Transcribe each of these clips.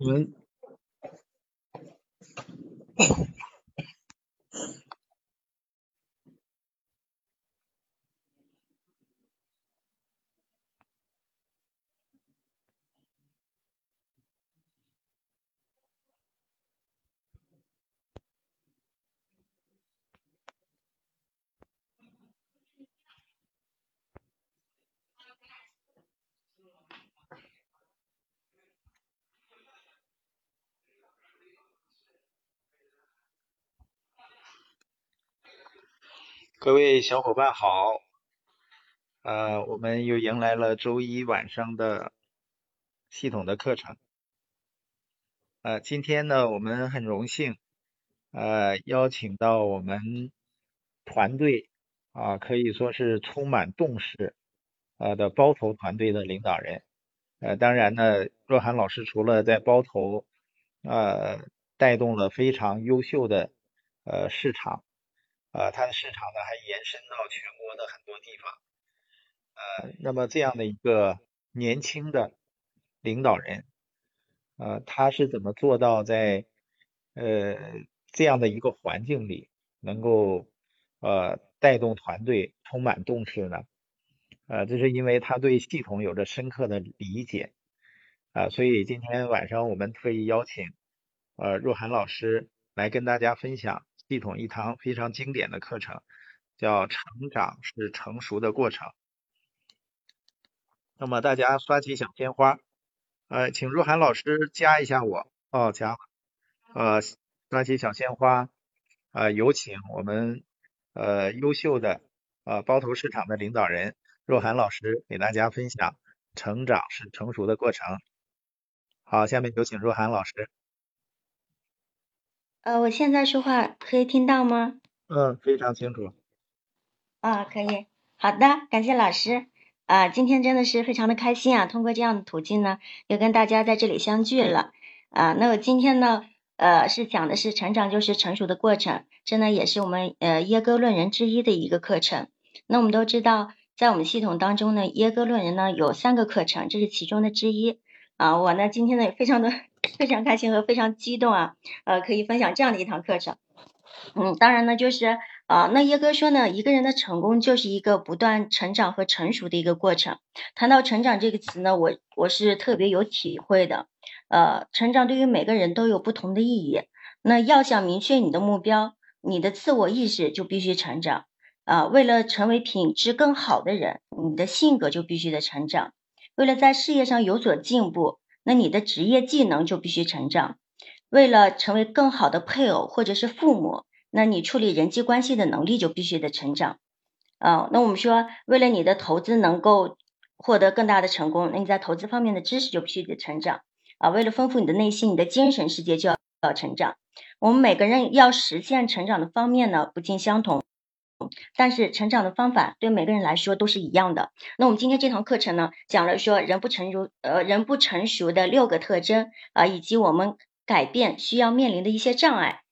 嗯。各位小伙伴好，呃，我们又迎来了周一晚上的系统的课程。呃，今天呢，我们很荣幸，呃，邀请到我们团队啊，可以说是充满动势呃的包头团队的领导人。呃，当然呢，若涵老师除了在包头呃带动了非常优秀的呃市场。呃，它的市场呢还延伸到全国的很多地方，呃，那么这样的一个年轻的领导人，呃，他是怎么做到在呃这样的一个环境里能够呃带动团队充满动势呢？呃，这是因为他对系统有着深刻的理解，啊，所以今天晚上我们特意邀请呃若涵老师来跟大家分享。系统一堂非常经典的课程，叫“成长是成熟的过程”。那么大家刷起小鲜花，呃，请若涵老师加一下我，哦，加，呃，刷起小鲜花，呃，有请我们呃优秀的呃包头市场的领导人若涵老师给大家分享“成长是成熟的过程”。好，下面有请若涵老师。呃，我现在说话可以听到吗？嗯，非常清楚。啊，可以，好的，感谢老师。啊，今天真的是非常的开心啊，通过这样的途径呢，又跟大家在这里相聚了。啊，那我今天呢，呃，是讲的是成长就是成熟的过程，这呢也是我们呃耶歌论人之一的一个课程。那我们都知道，在我们系统当中呢，耶歌论人呢有三个课程，这是其中的之一。啊，我呢今天呢也非常的。非常开心和非常激动啊，呃，可以分享这样的一堂课程。嗯，当然呢，就是啊，那耶哥说呢，一个人的成功就是一个不断成长和成熟的一个过程。谈到成长这个词呢，我我是特别有体会的。呃，成长对于每个人都有不同的意义。那要想明确你的目标，你的自我意识就必须成长啊。为了成为品质更好的人，你的性格就必须得成长。为了在事业上有所进步。那你的职业技能就必须成长，为了成为更好的配偶或者是父母，那你处理人际关系的能力就必须得成长。啊，那我们说，为了你的投资能够获得更大的成功，那你在投资方面的知识就必须得成长。啊，为了丰富你的内心，你的精神世界就要要成长。我们每个人要实现成长的方面呢，不尽相同。但是成长的方法对每个人来说都是一样的。那我们今天这堂课程呢，讲了说人不成熟，呃，人不成熟的六个特征啊，以及我们改变需要面临的一些障碍，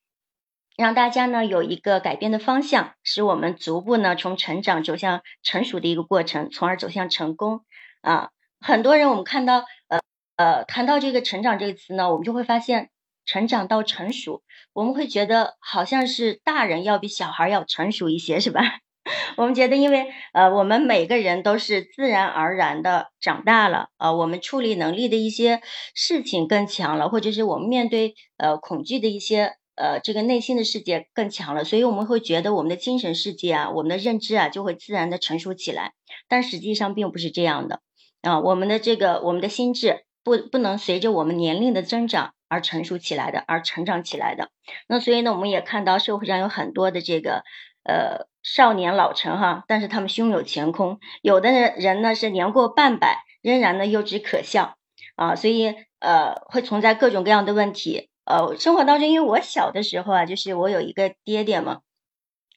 让大家呢有一个改变的方向，使我们逐步呢从成长走向成熟的一个过程，从而走向成功啊。很多人我们看到，呃呃，谈到这个成长这个词呢，我们就会发现。成长到成熟，我们会觉得好像是大人要比小孩要成熟一些，是吧？我们觉得，因为呃，我们每个人都是自然而然的长大了，呃，我们处理能力的一些事情更强了，或者是我们面对呃恐惧的一些呃这个内心的世界更强了，所以我们会觉得我们的精神世界啊，我们的认知啊就会自然的成熟起来，但实际上并不是这样的啊，我们的这个我们的心智不不能随着我们年龄的增长。而成熟起来的，而成长起来的。那所以呢，我们也看到社会上有很多的这个呃少年老成哈，但是他们胸有乾坤。有的人呢是年过半百，仍然呢幼稚可笑啊。所以呃会存在各种各样的问题。呃，生活当中，因为我小的时候啊，就是我有一个爹爹嘛，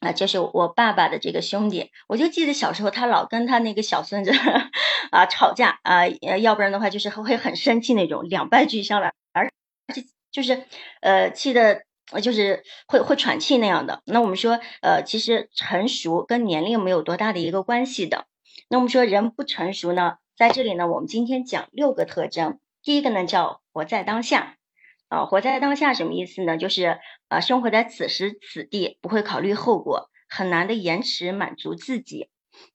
啊，就是我爸爸的这个兄弟，我就记得小时候他老跟他那个小孙子 啊吵架啊，要不然的话就是会很生气那种，两败俱伤了而。就是呃气的，就是会会喘气那样的。那我们说呃，其实成熟跟年龄没有多大的一个关系的。那我们说人不成熟呢，在这里呢，我们今天讲六个特征。第一个呢叫活在当下啊，活在当下什么意思呢？就是啊，生活在此时此地，不会考虑后果，很难的延迟满足自己。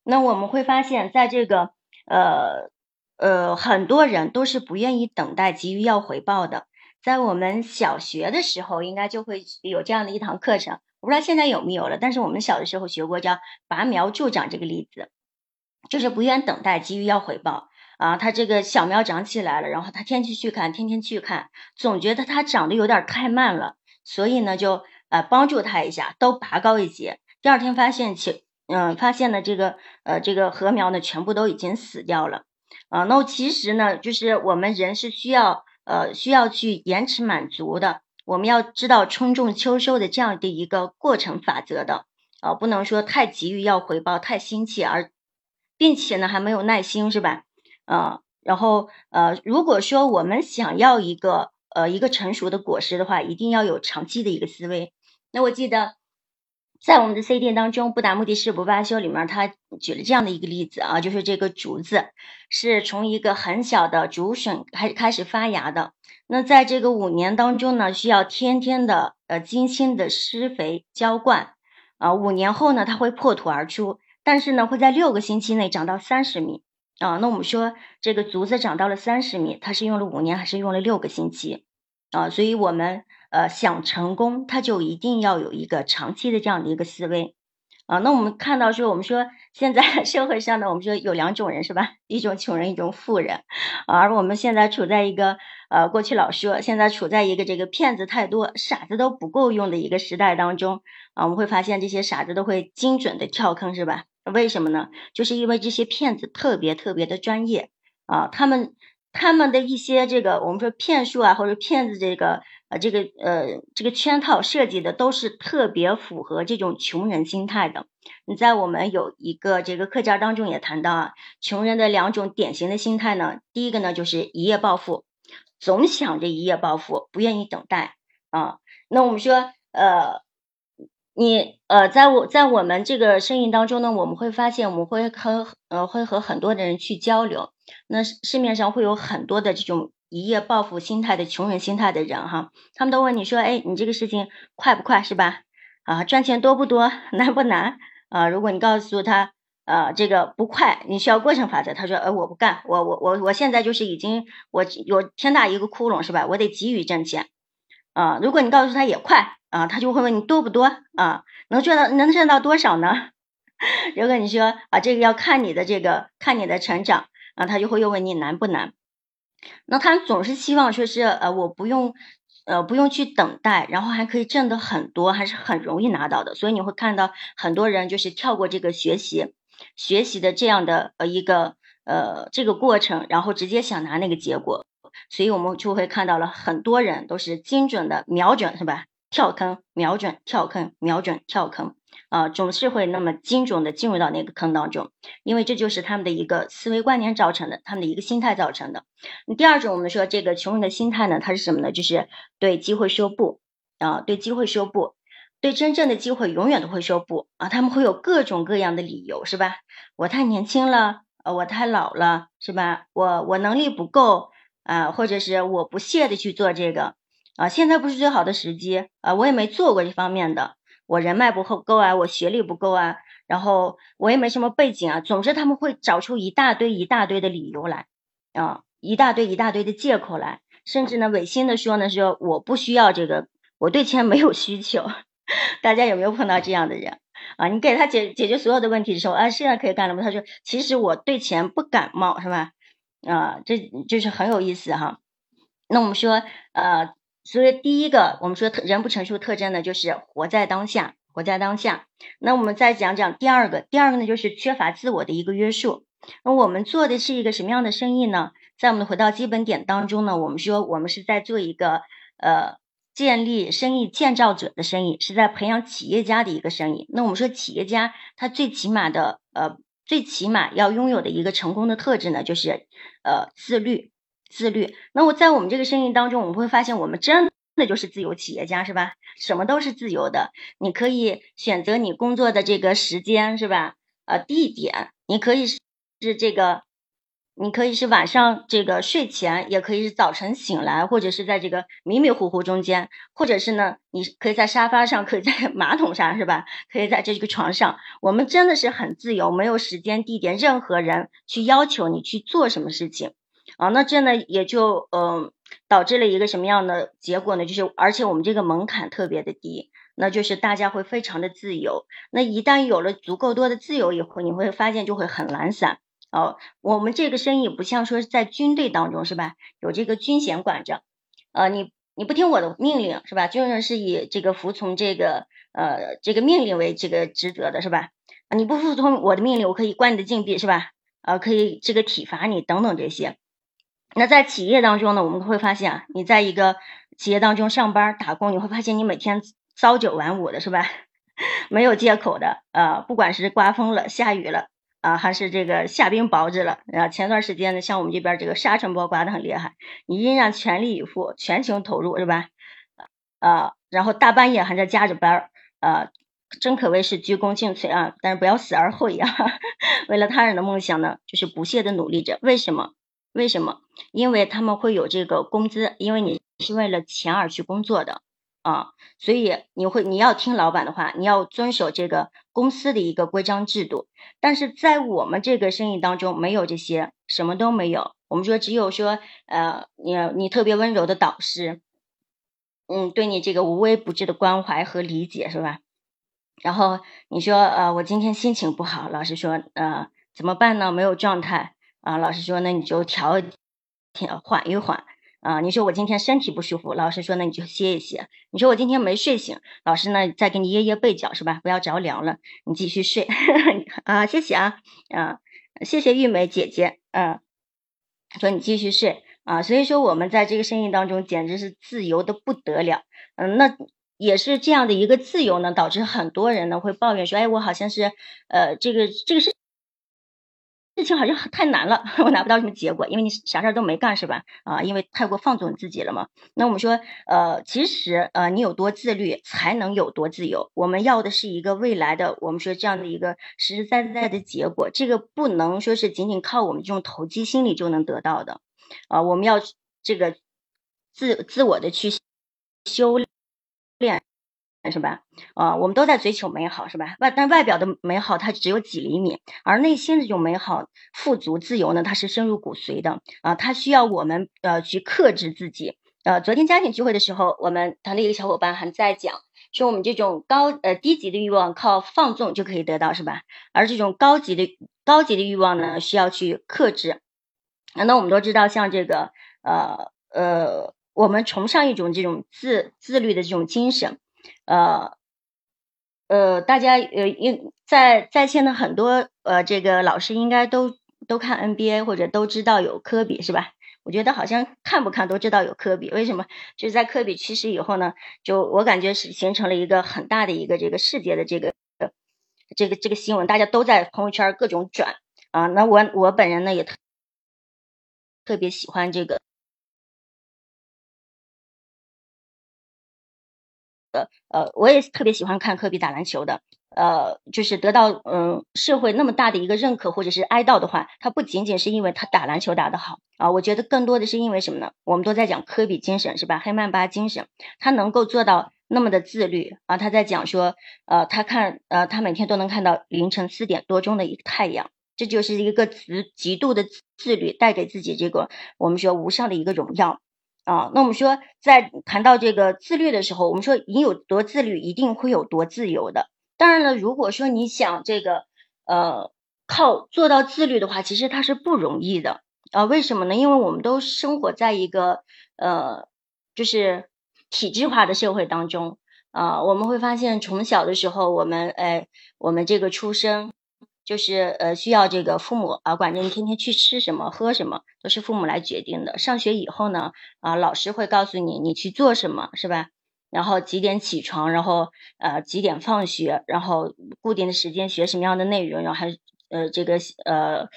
那我们会发现，在这个呃呃，很多人都是不愿意等待，急于要回报的。在我们小学的时候，应该就会有这样的一堂课程，我不知道现在有没有了。但是我们小的时候学过，叫拔苗助长这个例子，就是不愿等待，急于要回报啊。他这个小苗长起来了，然后他天天去看，天天去看，总觉得它长得有点太慢了，所以呢，就呃帮助他一下，都拔高一截。第二天发现其嗯，发现呢这个呃这个禾苗呢全部都已经死掉了啊。那其实呢，就是我们人是需要。呃，需要去延迟满足的，我们要知道春种秋收的这样的一个过程法则的，啊，不能说太急于要回报，太心切，而并且呢还没有耐心，是吧？啊，然后呃，如果说我们想要一个呃一个成熟的果实的话，一定要有长期的一个思维。那我记得。在我们的 C 店当中，不达目的誓不罢休里面，他举了这样的一个例子啊，就是这个竹子是从一个很小的竹笋开开始发芽的。那在这个五年当中呢，需要天天的呃精心的施肥浇灌啊。五年后呢，它会破土而出，但是呢，会在六个星期内长到三十米啊。那我们说这个竹子长到了三十米，它是用了五年还是用了六个星期啊？所以我们。呃，想成功，他就一定要有一个长期的这样的一个思维啊。那我们看到说，我们说现在社会上呢，我们说有两种人是吧？一种穷人，一种富人。而我们现在处在一个呃，过去老说，现在处在一个这个骗子太多，傻子都不够用的一个时代当中啊。我们会发现这些傻子都会精准的跳坑是吧？为什么呢？就是因为这些骗子特别特别的专业啊，他们他们的一些这个我们说骗术啊，或者骗子这个。呃，这个呃，这个圈套设计的都是特别符合这种穷人心态的。你在我们有一个这个课件当中也谈到啊，穷人的两种典型的心态呢，第一个呢就是一夜暴富，总想着一夜暴富，不愿意等待啊。那我们说，呃，你呃，在我在我们这个生意当中呢，我们会发现，我们会和呃会和很多的人去交流，那市面上会有很多的这种。一夜暴富心态的穷人心态的人哈，他们都问你说，哎，你这个事情快不快是吧？啊，赚钱多不多，难不难？啊，如果你告诉他，呃，这个不快，你需要过程法则，他说，呃，我不干，我我我我现在就是已经我有天大一个窟窿是吧？我得急于挣钱。啊，如果你告诉他也快，啊，他就会问你多不多？啊，能赚到能挣到多少呢？如果你说啊，这个要看你的这个看你的成长，啊，他就会又问你难不难？那他总是希望说是呃我不用呃不用去等待，然后还可以挣得很多，还是很容易拿到的。所以你会看到很多人就是跳过这个学习学习的这样的呃一个呃这个过程，然后直接想拿那个结果。所以我们就会看到了很多人都是精准的瞄准是吧？跳坑瞄准跳坑瞄准跳坑。啊，总是会那么精准的进入到那个坑当中，因为这就是他们的一个思维观念造成的，他们的一个心态造成的。第二种，我们说这个穷人的心态呢，它是什么呢？就是对机会说不啊，对机会说不，对真正的机会永远都会说不啊。他们会有各种各样的理由，是吧？我太年轻了，呃，我太老了，是吧？我我能力不够啊，或者是我不屑的去做这个啊，现在不是最好的时机啊，我也没做过这方面的。我人脉不够够啊，我学历不够啊，然后我也没什么背景啊，总之他们会找出一大堆一大堆的理由来，啊，一大堆一大堆的借口来，甚至呢违心的说呢，说我不需要这个，我对钱没有需求。大家有没有碰到这样的人啊？你给他解解决所有的问题的时候，啊，现在可以干了吗？他说，其实我对钱不感冒，是吧？啊，这就是很有意思哈。那我们说，呃。所以第一个，我们说人不成熟特征呢，就是活在当下，活在当下。那我们再讲讲第二个，第二个呢，就是缺乏自我的一个约束。那我们做的是一个什么样的生意呢？在我们回到基本点当中呢，我们说我们是在做一个呃建立生意建造者的生意，是在培养企业家的一个生意。那我们说企业家他最起码的呃最起码要拥有的一个成功的特质呢，就是呃自律。自律。那我在我们这个生意当中，我们会发现，我们真的就是自由企业家，是吧？什么都是自由的。你可以选择你工作的这个时间，是吧？呃，地点，你可以是这个你可以是晚上这个睡前，也可以是早晨醒来，或者是在这个迷迷糊糊中间，或者是呢，你可以在沙发上，可以在 马桶上，是吧？可以在这个床上，我们真的是很自由，没有时间、地点，任何人去要求你去做什么事情啊。那这呢，也就嗯，导致了一个什么样的结果呢？就是而且我们这个门槛特别的低，那就是大家会非常的自由。那一旦有了足够多的自由以后，你会发现就会很懒散。哦，我们这个生意不像说在军队当中是吧？有这个军衔管着，呃，你你不听我的命令是吧？军人是以这个服从这个呃这个命令为这个职责的是吧？你不服从我的命令，我可以关你的禁闭是吧？呃，可以这个体罚你等等这些。那在企业当中呢，我们会发现啊，你在一个企业当中上班打工，你会发现你每天朝九晚五的是吧？没有借口的，呃，不管是刮风了、下雨了。啊，还是这个下冰雹子了啊！前段时间呢，像我们这边这个沙尘暴刮得很厉害，你依然全力以赴、全情投入，是吧？啊，然后大半夜还在加着班儿，啊，真可谓是鞠躬尽瘁啊！但是不要死而后已啊！为了他人的梦想呢，就是不懈的努力着。为什么？为什么？因为他们会有这个工资，因为你是为了钱而去工作的。啊，所以你会你要听老板的话，你要遵守这个公司的一个规章制度。但是在我们这个生意当中，没有这些，什么都没有。我们说只有说，呃，你你特别温柔的导师，嗯，对你这个无微不至的关怀和理解，是吧？然后你说，呃，我今天心情不好，老师说，呃，怎么办呢？没有状态啊。老师说，那你就调调缓一缓。啊，你说我今天身体不舒服，老师说那你就歇一歇。你说我今天没睡醒，老师呢再给你掖掖被角是吧？不要着凉了，你继续睡 啊。谢谢啊，啊，谢谢玉梅姐姐，嗯，说你继续睡啊。所以说我们在这个生意当中简直是自由的不得了，嗯，那也是这样的一个自由呢，导致很多人呢会抱怨说，哎，我好像是呃这个这个是。事情好像太难了，我拿不到什么结果，因为你啥事儿都没干是吧？啊，因为太过放纵自己了嘛。那我们说，呃，其实呃，你有多自律，才能有多自由。我们要的是一个未来的，我们说这样的一个实实在在的结果。这个不能说是仅仅靠我们这种投机心理就能得到的，啊，我们要这个自自我的去修炼。是吧？啊，我们都在追求美好，是吧？外但外表的美好它只有几厘米，而内心的这种美好、富足、自由呢，它是深入骨髓的啊！它需要我们呃去克制自己。呃，昨天家庭聚会的时候，我们团队一个小伙伴还在讲，说我们这种高呃低级的欲望靠放纵就可以得到，是吧？而这种高级的高级的欲望呢，需要去克制。那我们都知道，像这个呃呃，我们崇尚一种这种自自律的这种精神。呃呃，大家呃，应在在线的很多呃，这个老师应该都都看 NBA 或者都知道有科比是吧？我觉得好像看不看都知道有科比，为什么？就是在科比去世以后呢，就我感觉是形成了一个很大的一个这个世界的这个这个这个新闻，大家都在朋友圈各种转啊。那我我本人呢也特特别喜欢这个。呃，我也特别喜欢看科比打篮球的，呃，就是得到嗯社会那么大的一个认可或者是哀悼的话，他不仅仅是因为他打篮球打得好啊，我觉得更多的是因为什么呢？我们都在讲科比精神是吧？黑曼巴精神，他能够做到那么的自律啊，他在讲说，呃，他看呃他每天都能看到凌晨四点多钟的一个太阳，这就是一个极极度的自律带给自己这个我们说无上的一个荣耀。啊，那我们说，在谈到这个自律的时候，我们说你有多自律，一定会有多自由的。当然了，如果说你想这个呃靠做到自律的话，其实它是不容易的啊。为什么呢？因为我们都生活在一个呃就是体制化的社会当中啊。我们会发现，从小的时候，我们哎，我们这个出生。就是呃需要这个父母啊管着你天天去吃什么喝什么都是父母来决定的。上学以后呢啊老师会告诉你你去做什么是吧？然后几点起床，然后呃几点放学，然后固定的时间学什么样的内容，然后还呃这个呃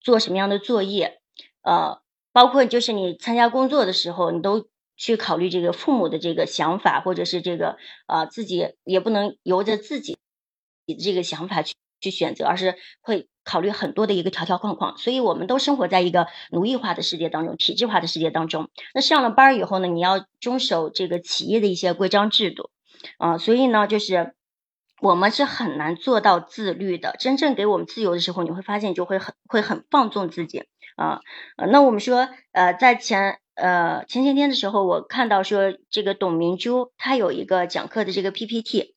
做什么样的作业呃包括就是你参加工作的时候，你都去考虑这个父母的这个想法，或者是这个啊自己也不能由着自己这个想法去。去选择，而是会考虑很多的一个条条框框，所以我们都生活在一个奴役化的世界当中，体制化的世界当中。那上了班以后呢，你要遵守这个企业的一些规章制度啊，所以呢，就是我们是很难做到自律的。真正给我们自由的时候，你会发现就会很会很放纵自己啊。那我们说，呃，在前呃前些天的时候，我看到说这个董明珠她有一个讲课的这个 PPT。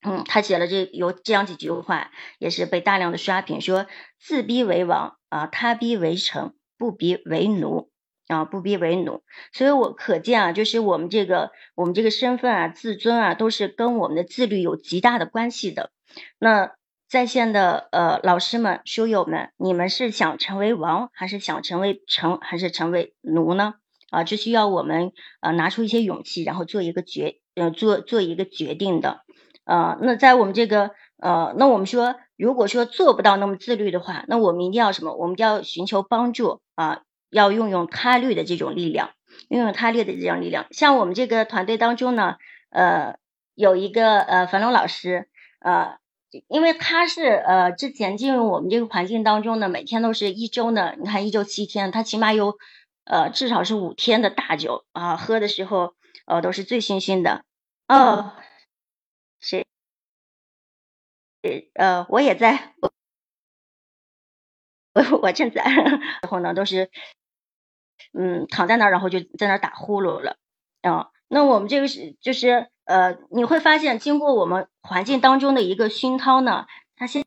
嗯，他写了这有这样几句话，也是被大量的刷屏，说自逼为王啊，他逼为臣，不逼为奴啊，不逼为奴。所以我可见啊，就是我们这个我们这个身份啊、自尊啊，都是跟我们的自律有极大的关系的。那在线的呃老师们、书友们，你们是想成为王，还是想成为臣，还是成为奴呢？啊，这需要我们呃拿出一些勇气，然后做一个决呃做做一个决定的。呃，那在我们这个呃，那我们说，如果说做不到那么自律的话，那我们一定要什么？我们就要寻求帮助啊，要运用他律的这种力量，运用他律的这种力量。像我们这个团队当中呢，呃，有一个呃樊龙老师，呃，因为他是呃之前进入我们这个环境当中呢，每天都是一周呢，你看一周七天，他起码有呃至少是五天的大酒啊，喝的时候呃都是醉醺醺的哦。谁？呃，我也在，我我正在，然后呢，都是嗯躺在那儿，然后就在那儿打呼噜了啊。那我们这个是就是呃，你会发现，经过我们环境当中的一个熏陶呢，他现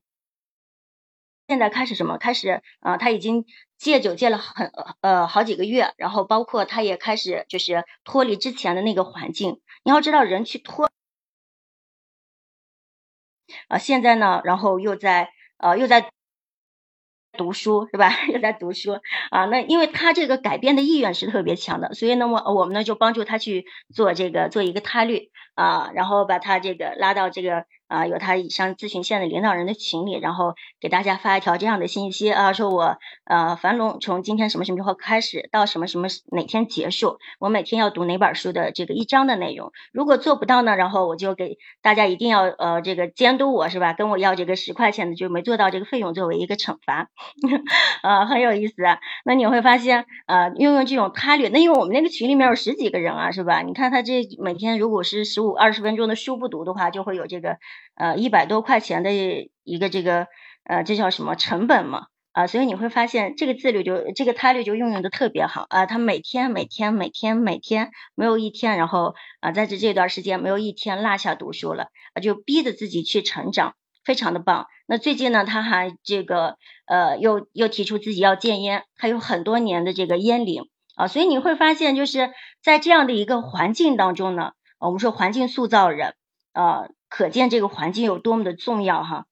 现在开始什么？开始啊，他已经戒酒戒了很呃好几个月，然后包括他也开始就是脱离之前的那个环境。你要知道，人去脱。啊，现在呢，然后又在呃又在读书是吧？又在读书 啊，那因为他这个改变的意愿是特别强的，所以那么我们呢就帮助他去做这个做一个他律啊，然后把他这个拉到这个。啊，有他以上咨询线的领导人的群里，然后给大家发一条这样的信息啊，说我呃樊龙从今天什么什么时候开始到什么什么哪天结束，我每天要读哪本书的这个一章的内容，如果做不到呢，然后我就给大家一定要呃这个监督我是吧，跟我要这个十块钱的就没做到这个费用作为一个惩罚，啊很有意思啊，那你会发现呃运用这种他律，那因为我们那个群里面有十几个人啊是吧？你看他这每天如果是十五二十分钟的书不读的话，就会有这个。呃，一百多块钱的一个这个呃，这叫什么成本嘛？啊，所以你会发现这个自律就这个他律就运用的特别好啊，他每天每天每天每天没有一天，然后啊在这这段时间没有一天落下读书了啊，就逼着自己去成长，非常的棒。那最近呢，他还这个呃又又提出自己要戒烟，还有很多年的这个烟龄啊，所以你会发现就是在这样的一个环境当中呢，我们说环境塑造人啊。可见这个环境有多么的重要哈。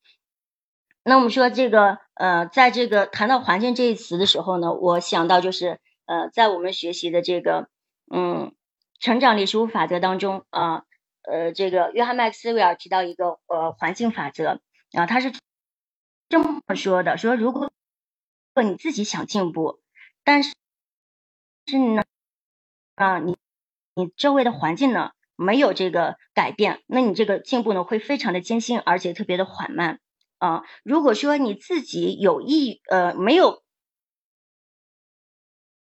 那我们说这个呃，在这个谈到环境这一词的时候呢，我想到就是呃，在我们学习的这个嗯成长力十五法则当中啊，呃，这个约翰麦克斯韦尔提到一个呃环境法则啊，他是这么说的：说如果你自己想进步，但是是呢啊，你你周围的环境呢？没有这个改变，那你这个进步呢会非常的艰辛，而且特别的缓慢啊。如果说你自己有意呃没有，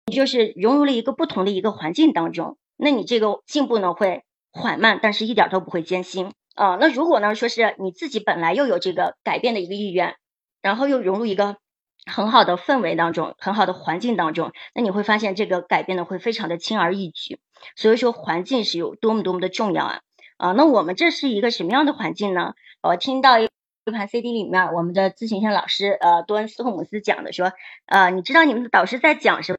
你就是融入了一个不同的一个环境当中，那你这个进步呢会缓慢，但是一点都不会艰辛啊。那如果呢说是你自己本来又有这个改变的一个意愿，然后又融入一个。很好的氛围当中，很好的环境当中，那你会发现这个改变的会非常的轻而易举。所以说环境是有多么多么的重要啊啊！那我们这是一个什么样的环境呢？我听到一盘 CD 里面，我们的咨询线老师呃多恩斯托姆斯讲的说，呃，你知道你们的导师在讲什么？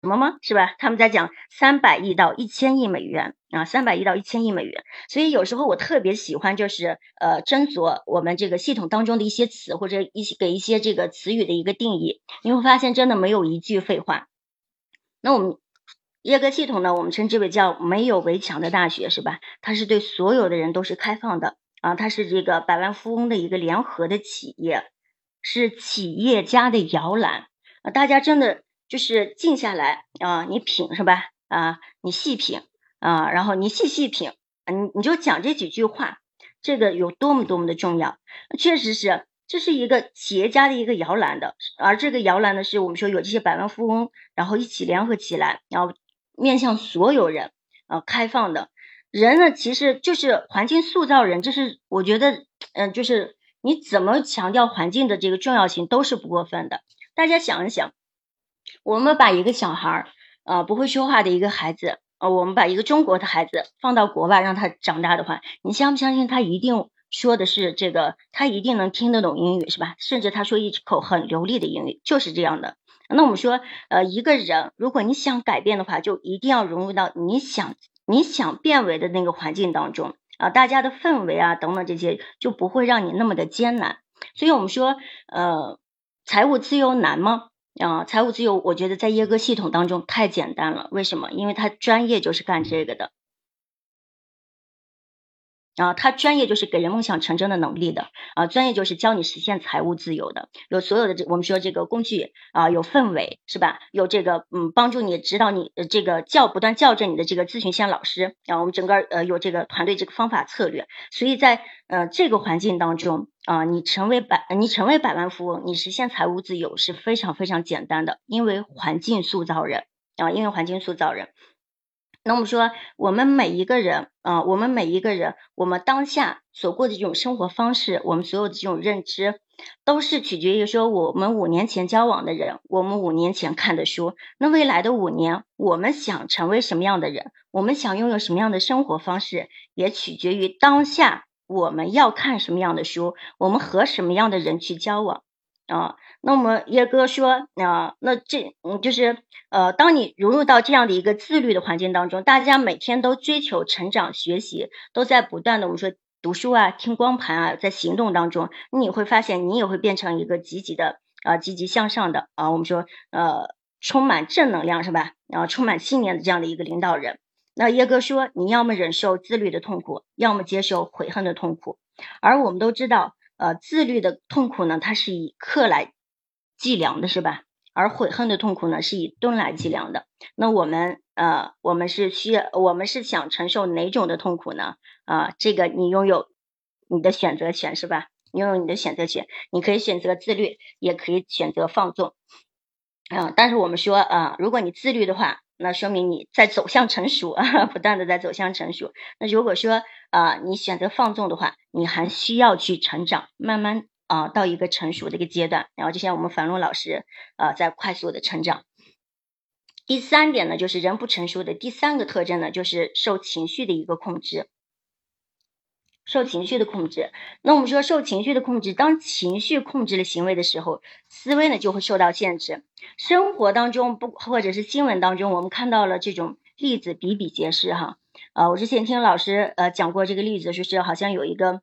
什么吗？是吧？他们在讲三百亿到一千亿美元啊，三百亿到一千亿美元。所以有时候我特别喜欢就是呃斟酌我们这个系统当中的一些词或者一些给一些这个词语的一个定义，你会发现真的没有一句废话。那我们耶格系统呢，我们称之为叫没有围墙的大学，是吧？它是对所有的人都是开放的啊，它是这个百万富翁的一个联合的企业，是企业家的摇篮啊，大家真的。就是静下来啊，你品是吧？啊，你细品啊，然后你细细品，你你就讲这几句话，这个有多么多么的重要。确实是这是一个企业家的一个摇篮的，而这个摇篮呢，是我们说有这些百万富翁，然后一起联合起来，然后面向所有人，啊，开放的。人呢，其实就是环境塑造人，这是我觉得，嗯，就是你怎么强调环境的这个重要性都是不过分的。大家想一想，我们把一个小孩儿，呃，不会说话的一个孩子，呃，我们把一个中国的孩子放到国外让他长大的话，你相不相信他一定？说的是这个，他一定能听得懂英语，是吧？甚至他说一口很流利的英语，就是这样的。那我们说，呃，一个人如果你想改变的话，就一定要融入到你想你想变为的那个环境当中啊，大家的氛围啊等等这些，就不会让你那么的艰难。所以我们说，呃，财务自由难吗？啊，财务自由，我觉得在耶哥系统当中太简单了。为什么？因为他专业就是干这个的。啊，他专业就是给人梦想成真的能力的啊，专业就是教你实现财务自由的，有所有的这我们说这个工具啊，有氛围是吧？有这个嗯，帮助你指导你这个校不断校正你的这个咨询线老师啊，我们整个呃有这个团队这个方法策略，所以在呃这个环境当中啊，你成为百你成为百万富翁，你实现财务自由是非常非常简单的，因为环境塑造人啊，因为环境塑造人。那我们说，我们每一个人啊，我们每一个人，我们当下所过的这种生活方式，我们所有的这种认知，都是取决于说我们五年前交往的人，我们五年前看的书。那未来的五年，我们想成为什么样的人，我们想拥有什么样的生活方式，也取决于当下我们要看什么样的书，我们和什么样的人去交往。啊，那么叶哥说，啊，那这嗯就是，呃，当你融入到这样的一个自律的环境当中，大家每天都追求成长学习，都在不断的我们说读书啊、听光盘啊，在行动当中，你会发现你也会变成一个积极的啊、积极向上的啊，我们说呃充满正能量是吧？然后充满信念的这样的一个领导人。那叶哥说，你要么忍受自律的痛苦，要么接受悔恨的痛苦，而我们都知道。呃，自律的痛苦呢，它是以克来计量的，是吧？而悔恨的痛苦呢，是以吨来计量的。那我们呃，我们是需要，我们是想承受哪种的痛苦呢？啊，这个你拥有你的选择权，是吧？拥有你的选择权，你可以选择自律，也可以选择放纵。啊，但是我们说啊，如果你自律的话，那说明你在走向成熟啊，不断的在走向成熟。那如果说啊，你选择放纵的话，你还需要去成长，慢慢啊到一个成熟的一个阶段。然后就像我们樊龙老师啊，在快速的成长。第三点呢，就是人不成熟的第三个特征呢，就是受情绪的一个控制。受情绪的控制，那我们说受情绪的控制，当情绪控制了行为的时候，思维呢就会受到限制。生活当中不或者是新闻当中，我们看到了这种例子比比皆是哈。啊，我之前听老师呃讲过这个例子，说是好像有一个，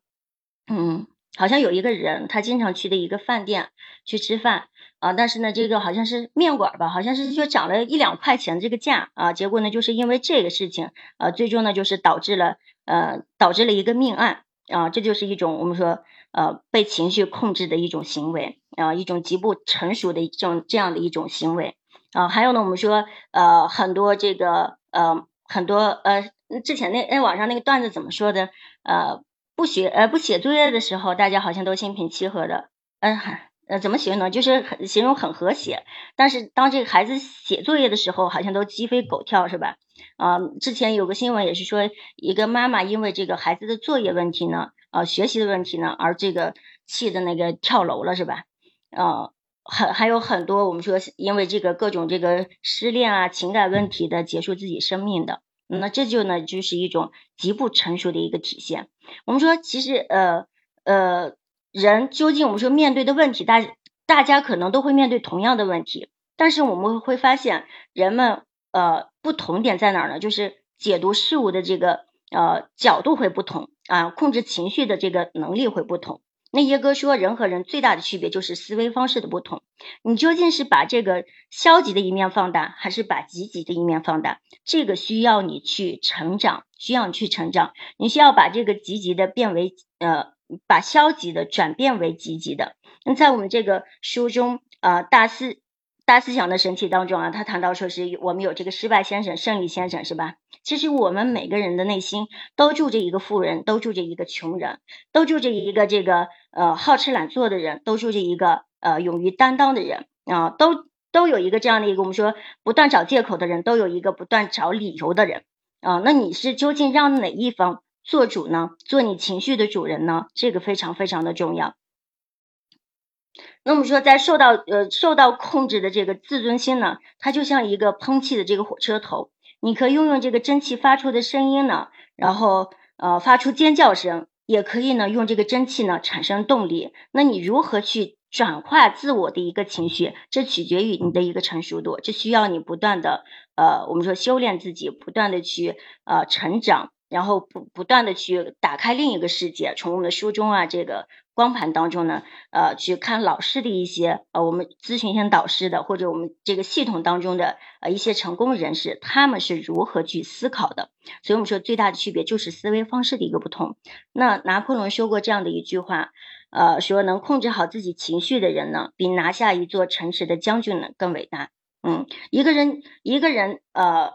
嗯，好像有一个人他经常去的一个饭店去吃饭啊，但是呢这个好像是面馆吧，好像是就涨了一两块钱这个价啊，结果呢就是因为这个事情啊，最终呢就是导致了。呃，导致了一个命案啊，这就是一种我们说呃被情绪控制的一种行为啊，一种极不成熟的一种这样的一种行为啊。还有呢，我们说呃很多这个呃很多呃之前那那网上那个段子怎么说的呃不学呃不写作业的时候，大家好像都心平气和的，嗯呃怎么形容呢？就是很形容很和谐，但是当这个孩子写作业的时候，好像都鸡飞狗跳，是吧？啊，之前有个新闻也是说，一个妈妈因为这个孩子的作业问题呢，啊，学习的问题呢，而这个气的那个跳楼了，是吧？啊，还还有很多我们说因为这个各种这个失恋啊、情感问题的结束自己生命的，那这就呢就是一种极不成熟的一个体现。我们说其实呃呃，人究竟我们说面对的问题，大大家可能都会面对同样的问题，但是我们会发现人们。呃，不同点在哪儿呢？就是解读事物的这个呃角度会不同啊，控制情绪的这个能力会不同。那耶哥说，人和人最大的区别就是思维方式的不同。你究竟是把这个消极的一面放大，还是把积极的一面放大？这个需要你去成长，需要你去成长。你需要把这个积极的变为呃，把消极的转变为积极的。那在我们这个书中啊，大四。大思想的神奇当中啊，他谈到说是我们有这个失败先生、胜利先生，是吧？其实我们每个人的内心都住着一个富人，都住着一个穷人，都住着一个这个呃好吃懒做的人，都住着一个呃勇于担当的人啊，都都有一个这样的一个我们说不断找借口的人，都有一个不断找理由的人啊。那你是究竟让哪一方做主呢？做你情绪的主人呢？这个非常非常的重要。那么说，在受到呃受到控制的这个自尊心呢，它就像一个喷气的这个火车头，你可以用用这个蒸汽发出的声音呢，然后呃发出尖叫声，也可以呢用这个蒸汽呢产生动力。那你如何去转化自我的一个情绪？这取决于你的一个成熟度，这需要你不断的呃我们说修炼自己，不断的去呃成长。然后不不断的去打开另一个世界，从我们的书中啊这个光盘当中呢，呃去看老师的一些呃我们咨询一些导师的或者我们这个系统当中的呃一些成功人士，他们是如何去思考的？所以我们说最大的区别就是思维方式的一个不同。那拿破仑说过这样的一句话，呃说能控制好自己情绪的人呢，比拿下一座城池的将军呢更伟大。嗯，一个人一个人呃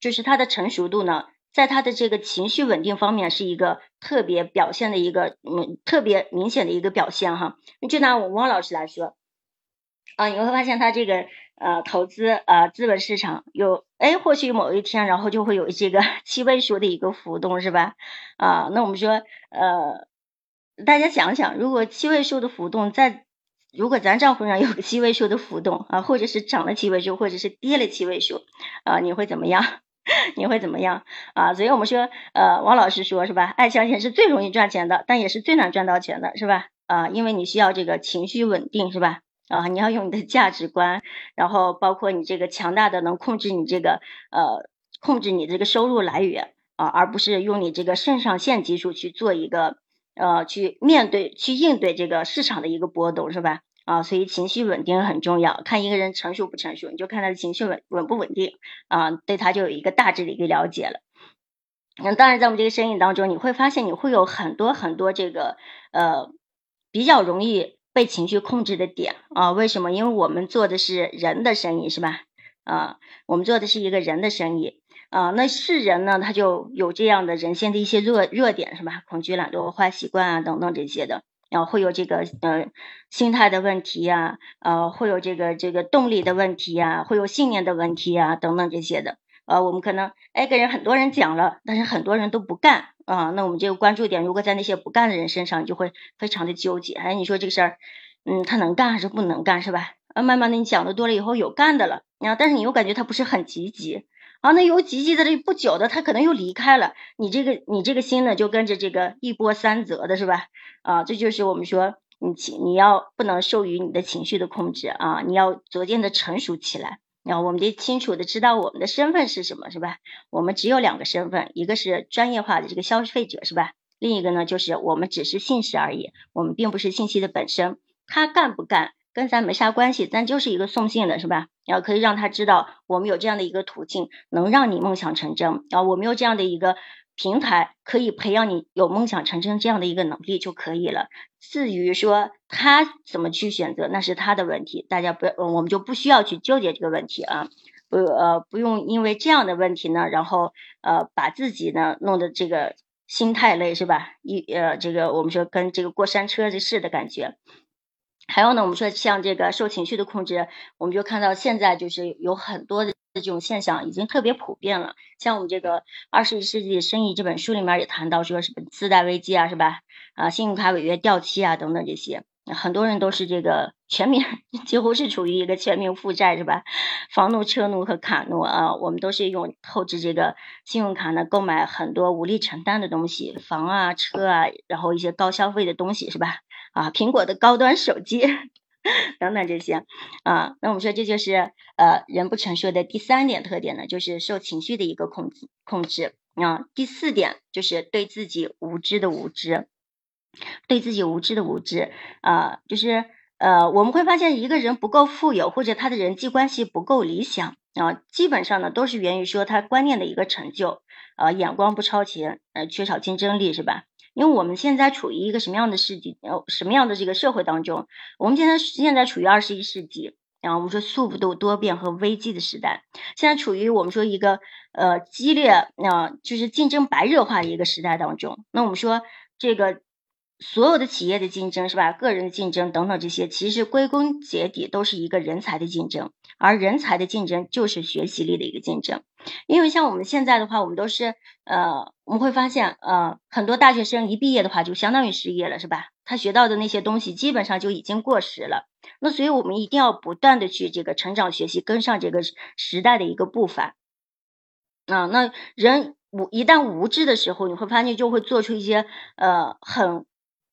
就是他的成熟度呢。在他的这个情绪稳定方面是一个特别表现的一个嗯特别明显的一个表现哈。就拿我汪老师来说啊，你会发现他这个呃投资呃资本市场有哎或许某一天然后就会有这个 七位数的一个浮动是吧？啊，那我们说呃大家想想，如果七位数的浮动在如果咱账户上有个七位数的浮动啊，或者是涨了七位数，或者是跌了七位数啊，你会怎么样？你会怎么样啊？所以我们说，呃，王老师说是吧？爱相钱是最容易赚钱的，但也是最难赚到钱的，是吧？啊，因为你需要这个情绪稳定，是吧？啊，你要用你的价值观，然后包括你这个强大的能控制你这个呃控制你这个收入来源啊，而不是用你这个肾上腺激素去做一个呃去面对去应对这个市场的一个波动，是吧？啊，所以情绪稳定很重要。看一个人成熟不成熟，你就看他的情绪稳稳不稳定啊，对他就有一个大致的一个了解了。那当然，在我们这个生意当中，你会发现你会有很多很多这个呃比较容易被情绪控制的点啊。为什么？因为我们做的是人的生意，是吧？啊，我们做的是一个人的生意啊。那是人呢，他就有这样的人性的一些弱弱点，是吧？恐惧、懒惰、坏习惯啊等等这些的。然后会有这个呃心态的问题呀，呃会有这个这个动力的问题呀，会有信念的问题呀等等这些的，呃我们可能哎跟人很多人讲了，但是很多人都不干啊，那我们这个关注点如果在那些不干的人身上，就会非常的纠结，哎你说这个事儿，嗯他能干还是不能干是吧？啊慢慢的你讲的多了以后有干的了，啊但是你又感觉他不是很积极。啊，那有积极的这不久的，他可能又离开了你这个，你这个心呢，就跟着这个一波三折的是吧？啊，这就是我们说你情你要不能受于你的情绪的控制啊，你要逐渐的成熟起来，然后我们得清楚的知道我们的身份是什么，是吧？我们只有两个身份，一个是专业化的这个消费者，是吧？另一个呢，就是我们只是信息而已，我们并不是信息的本身，他干不干？跟咱没啥关系，咱就是一个送信的，是吧？然后可以让他知道我们有这样的一个途径，能让你梦想成真。然后我们有这样的一个平台，可以培养你有梦想成真这样的一个能力就可以了。至于说他怎么去选择，那是他的问题，大家不要，我们就不需要去纠结这个问题啊。不呃，不用因为这样的问题呢，然后呃把自己呢弄得这个心太累，是吧？一呃这个我们说跟这个过山车似的感觉。还有呢，我们说像这个受情绪的控制，我们就看到现在就是有很多的这种现象已经特别普遍了。像我们这个《二十一世纪生意》这本书里面也谈到，说什么次贷危机啊，是吧？啊，信用卡违约掉期啊，等等这些，很多人都是这个全民几乎是处于一个全民负债，是吧？房奴、车奴和卡奴啊，我们都是用透支这个信用卡呢，购买很多无力承担的东西，房啊、车啊，然后一些高消费的东西，是吧？啊，苹果的高端手机等等这些啊，那我们说这就是呃人不成熟的第三点特点呢，就是受情绪的一个控制控制啊。第四点就是对自己无知的无知，对自己无知的无知啊，就是呃我们会发现一个人不够富有，或者他的人际关系不够理想啊，基本上呢都是源于说他观念的一个成就啊，眼光不超前，呃缺少竞争力是吧？因为我们现在处于一个什么样的世纪，呃，什么样的这个社会当中？我们现在现在处于二十一世纪然后我们说速度多变和危机的时代，现在处于我们说一个呃激烈啊，就是竞争白热化的一个时代当中。那我们说这个所有的企业的竞争是吧，个人的竞争等等这些，其实归根结底都是一个人才的竞争，而人才的竞争就是学习力的一个竞争。因为像我们现在的话，我们都是呃，我们会发现呃，很多大学生一毕业的话就相当于失业了，是吧？他学到的那些东西基本上就已经过时了。那所以我们一定要不断的去这个成长学习，跟上这个时代的一个步伐。啊，那人无一旦无知的时候，你会发现就会做出一些呃很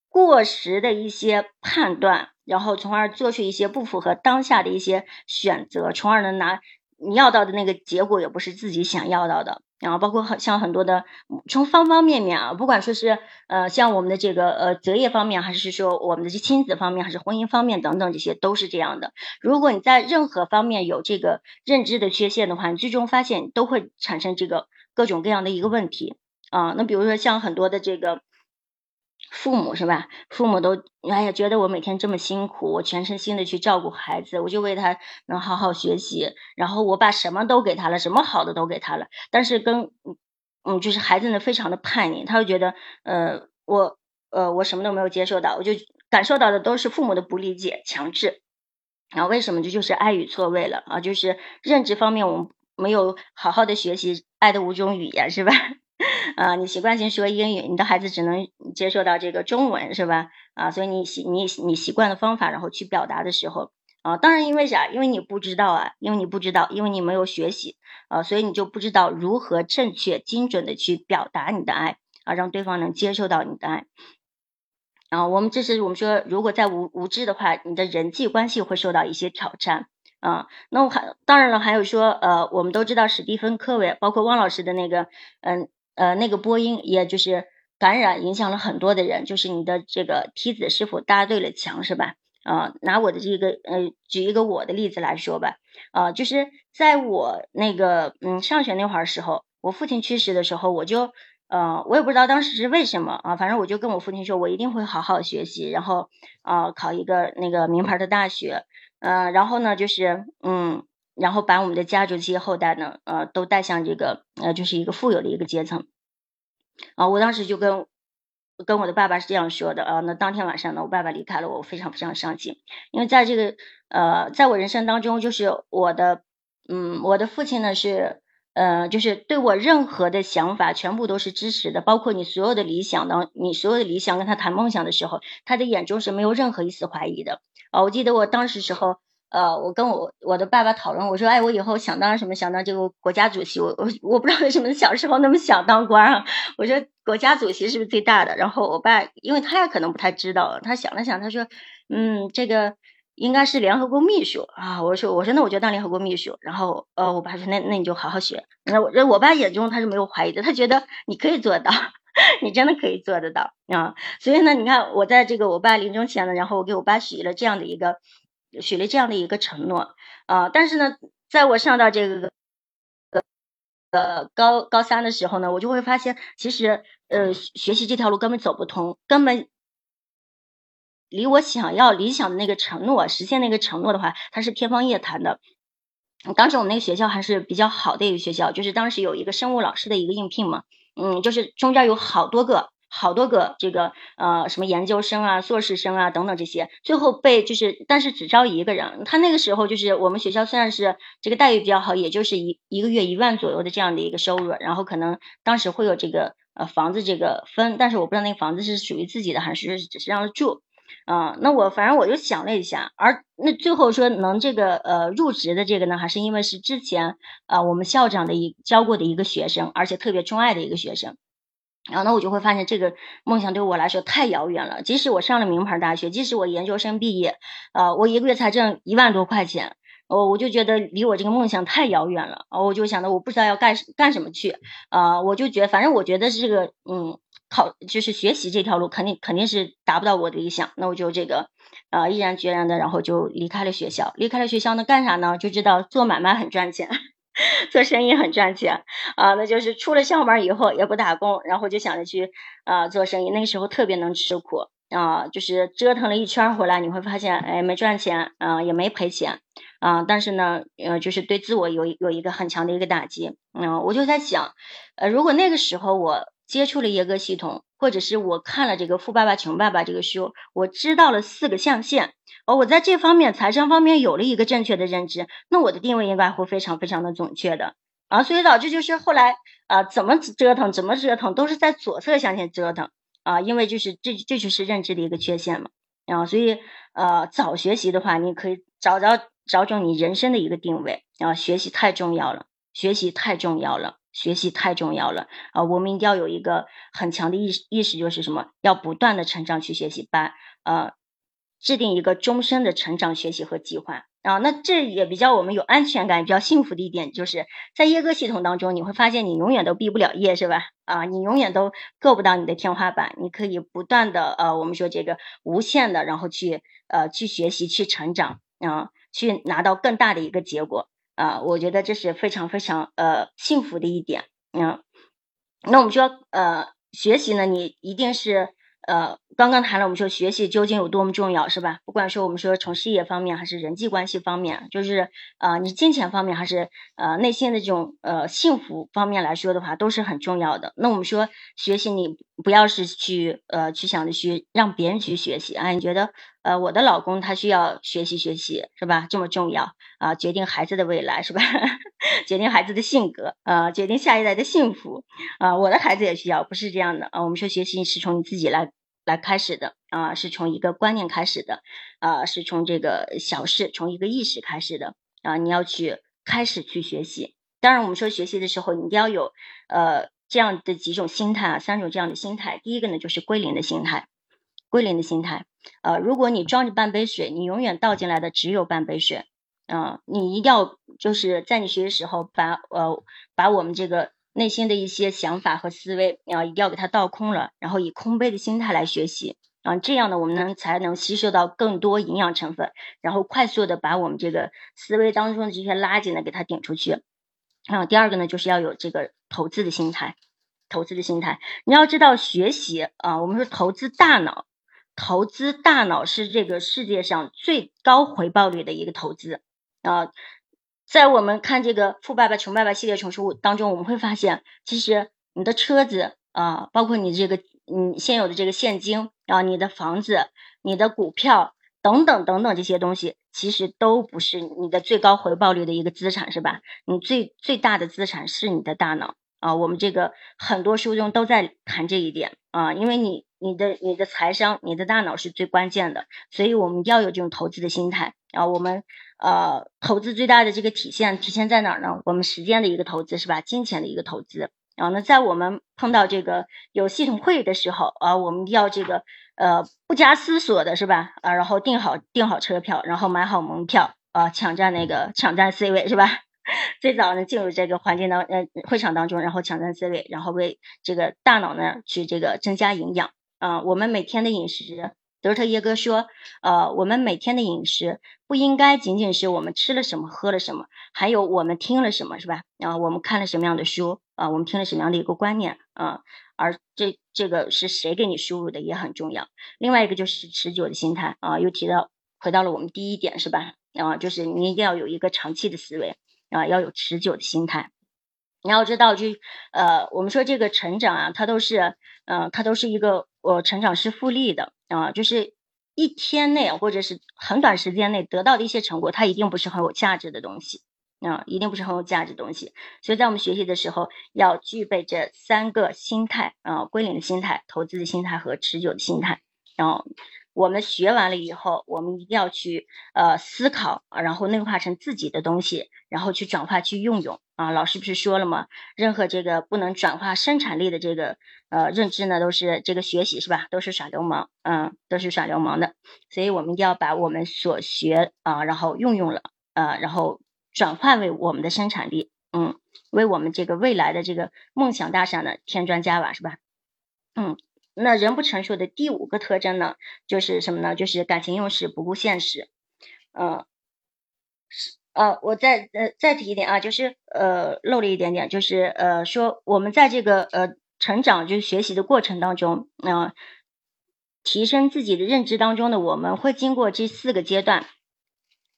过时的一些判断，然后从而做出一些不符合当下的一些选择，从而能拿你要到的那个结果，也不是自己想要到的。然后包括很像很多的，从方方面面啊，不管说是呃像我们的这个呃择业方面，还是说我们的这亲子方面，还是婚姻方面等等，这些都是这样的。如果你在任何方面有这个认知的缺陷的话，你最终发现都会产生这个各种各样的一个问题啊。那比如说像很多的这个。父母是吧？父母都哎呀，觉得我每天这么辛苦，我全身心的去照顾孩子，我就为他能好好学习，然后我把什么都给他了，什么好的都给他了。但是跟嗯，就是孩子呢，非常的叛逆，他会觉得呃，我呃，我什么都没有接受到，我就感受到的都是父母的不理解、强制。然后为什么这就是爱与错位了啊？就是认知方面我们没有好好的学习爱的五种语言，是吧？啊，你习惯性说英语，你的孩子只能接受到这个中文，是吧？啊，所以你习你你习惯的方法，然后去表达的时候，啊，当然因为啥？因为你不知道啊，因为你不知道，因为你没有学习，啊，所以你就不知道如何正确精准的去表达你的爱，啊，让对方能接受到你的爱。啊，我们这是我们说，如果在无无知的话，你的人际关系会受到一些挑战。啊，那我还当然了，还有说，呃，我们都知道史蒂芬科维，包括汪老师的那个，嗯。呃，那个波音，也就是感染影响了很多的人，就是你的这个梯子是否搭对了墙，是吧？啊，拿我的这个呃，举一个我的例子来说吧，啊，就是在我那个嗯上学那会儿时候，我父亲去世的时候，我就呃，我也不知道当时是为什么啊，反正我就跟我父亲说，我一定会好好学习，然后啊考一个那个名牌的大学，嗯，然后呢就是嗯。然后把我们的家族这些后代呢，呃，都带向这个，呃，就是一个富有的一个阶层。啊，我当时就跟跟我的爸爸是这样说的啊。那当天晚上呢，我爸爸离开了我，我非常非常伤心，因为在这个，呃，在我人生当中，就是我的，嗯，我的父亲呢是，呃，就是对我任何的想法全部都是支持的，包括你所有的理想呢，你所有的理想跟他谈梦想的时候，他的眼中是没有任何一丝怀疑的。啊，我记得我当时时候。呃，我跟我我的爸爸讨论，我说，哎，我以后想当什么？想当这个国家主席。我我我不知道为什么小时候那么想当官啊。我说国家主席是不是最大的？然后我爸，因为他也可能不太知道，他想了想，他说，嗯，这个应该是联合国秘书啊。我说我说那我就当联合国秘书。然后呃，我爸说那那你就好好学。那我我爸眼中他是没有怀疑的，他觉得你可以做到，你真的可以做得到啊。所以呢，你看我在这个我爸临终前呢，然后我给我爸许了这样的一个。许了这样的一个承诺啊，但是呢，在我上到这个呃高高三的时候呢，我就会发现，其实呃学习这条路根本走不通，根本离我想要理想的那个承诺实现那个承诺的话，它是天方夜谭的。当时我们那个学校还是比较好的一个学校，就是当时有一个生物老师的一个应聘嘛，嗯，就是中间有好多个。好多个这个呃什么研究生啊、硕士生啊等等这些，最后被就是，但是只招一个人。他那个时候就是我们学校虽然是这个待遇比较好，也就是一一个月一万左右的这样的一个收入，然后可能当时会有这个呃房子这个分，但是我不知道那个房子是属于自己的还是只是让他住。啊，那我反正我就想了一下，而那最后说能这个呃入职的这个呢，还是因为是之前啊我们校长的一教过的一个学生，而且特别钟爱的一个学生。然后呢，我就会发现这个梦想对我来说太遥远了。即使我上了名牌大学，即使我研究生毕业，呃，我一个月才挣一万多块钱，我我就觉得离我这个梦想太遥远了。我就想着我不知道要干干什么去，啊，我就觉得反正我觉得这个，嗯，考就是学习这条路肯定肯定是达不到我的理想。那我就这个，啊，毅然决然的，然后就离开了学校。离开了学校呢，干啥呢？就知道做买卖很赚钱。做生意很赚钱。啊，那就是出了校门以后也不打工，然后就想着去啊做生意。那个时候特别能吃苦。啊，就是折腾了一圈回来，你会发现，哎，没赚钱，啊，也没赔钱，啊，但是呢，呃，就是对自我有有一个很强的一个打击，嗯，我就在想，呃，如果那个时候我接触了耶格系统，或者是我看了这个《富爸爸穷爸爸》这个书，我知道了四个象限，而我在这方面财商方面有了一个正确的认知，那我的定位应该会非常非常的准确的，啊，所以导致就是后来啊，怎么折腾怎么折腾，都是在左侧向前折腾。啊，因为就是这这就是认知的一个缺陷嘛，啊，所以呃早学习的话，你可以找着找准你人生的一个定位。啊，学习太重要了，学习太重要了，学习太重要了。啊，我们一定要有一个很强的意识意识，就是什么，要不断的成长去学习，把呃制定一个终身的成长学习和计划。啊，那这也比较我们有安全感，比较幸福的一点，就是在耶格系统当中，你会发现你永远都毕不了业，是吧？啊，你永远都够不到你的天花板，你可以不断的呃，我们说这个无限的，然后去呃去学习去成长啊，去拿到更大的一个结果啊，我觉得这是非常非常呃幸福的一点嗯。那我们说呃学习呢，你一定是。呃，刚刚谈了，我们说学习究竟有多么重要，是吧？不管说我们说从事业方面，还是人际关系方面，就是啊，你金钱方面，还是呃内心的这种呃幸福方面来说的话，都是很重要的。那我们说学习，你不要是去呃去想着去让别人去学习啊，你觉得呃我的老公他需要学习学习，是吧？这么重要啊，决定孩子的未来，是吧？决定孩子的性格啊，决定下一代的幸福啊，我的孩子也需要，不是这样的啊。我们说学习是从你自己来。来开始的啊，是从一个观念开始的啊，是从这个小事，从一个意识开始的啊，你要去开始去学习。当然，我们说学习的时候，你一定要有呃这样的几种心态啊，三种这样的心态。第一个呢，就是归零的心态，归零的心态。呃，如果你装着半杯水，你永远倒进来的只有半杯水啊，你一定要就是在你学习时候，把呃把我们这个。内心的一些想法和思维啊，一定要给它倒空了，然后以空杯的心态来学习啊，这样呢，我们能才能吸收到更多营养成分，然后快速的把我们这个思维当中的这些垃圾呢给它顶出去。啊，第二个呢，就是要有这个投资的心态，投资的心态。你要知道，学习啊，我们说投资大脑，投资大脑是这个世界上最高回报率的一个投资啊。在我们看这个《富爸爸穷爸爸》系列丛书当中，我们会发现，其实你的车子啊，包括你这个你现有的这个现金啊，你的房子、你的股票等等等等这些东西，其实都不是你的最高回报率的一个资产，是吧？你最最大的资产是你的大脑啊。我们这个很多书中都在谈这一点啊，因为你你的你的财商、你的大脑是最关键的，所以我们要有这种投资的心态啊，我们。呃，投资最大的这个体现体现在哪儿呢？我们时间的一个投资是吧？金钱的一个投资。然后呢，在我们碰到这个有系统会议的时候啊，我们要这个呃不加思索的是吧？啊，然后订好订好车票，然后买好门票啊，抢占那个抢占 C 位是吧？最早呢进入这个环境当呃会场当中，然后抢占 C 位，然后为这个大脑呢去这个增加营养啊。我们每天的饮食。德特耶哥说：“呃，我们每天的饮食不应该仅仅是我们吃了什么、喝了什么，还有我们听了什么，是吧？啊，我们看了什么样的书啊？我们听了什么样的一个观念啊？而这这个是谁给你输入的也很重要。另外一个就是持久的心态啊，又提到回到了我们第一点，是吧？啊，就是你一定要有一个长期的思维啊，要有持久的心态。你要知道，就呃，我们说这个成长啊，它都是嗯，它都是一个我成长是复利的。”啊，就是一天内或者是很短时间内得到的一些成果，它一定不是很有价值的东西啊，一定不是很有价值的东西。所以在我们学习的时候，要具备这三个心态啊：归零的心态、投资的心态和持久的心态。然后我们学完了以后，我们一定要去呃思考，然后内化成自己的东西，然后去转化、去运用。啊，老师不是说了吗？任何这个不能转化生产力的这个呃认知呢，都是这个学习是吧？都是耍流氓，嗯，都是耍流氓的。所以我们一定要把我们所学啊，然后运用了啊，然后转化为我们的生产力，嗯，为我们这个未来的这个梦想大厦呢添砖加瓦是吧？嗯，那人不成熟的第五个特征呢，就是什么呢？就是感情用事，不顾现实，嗯，是。呃，我再呃再提一点啊，就是呃漏了一点点，就是呃说我们在这个呃成长就是学习的过程当中，啊提升自己的认知当中呢，我们会经过这四个阶段。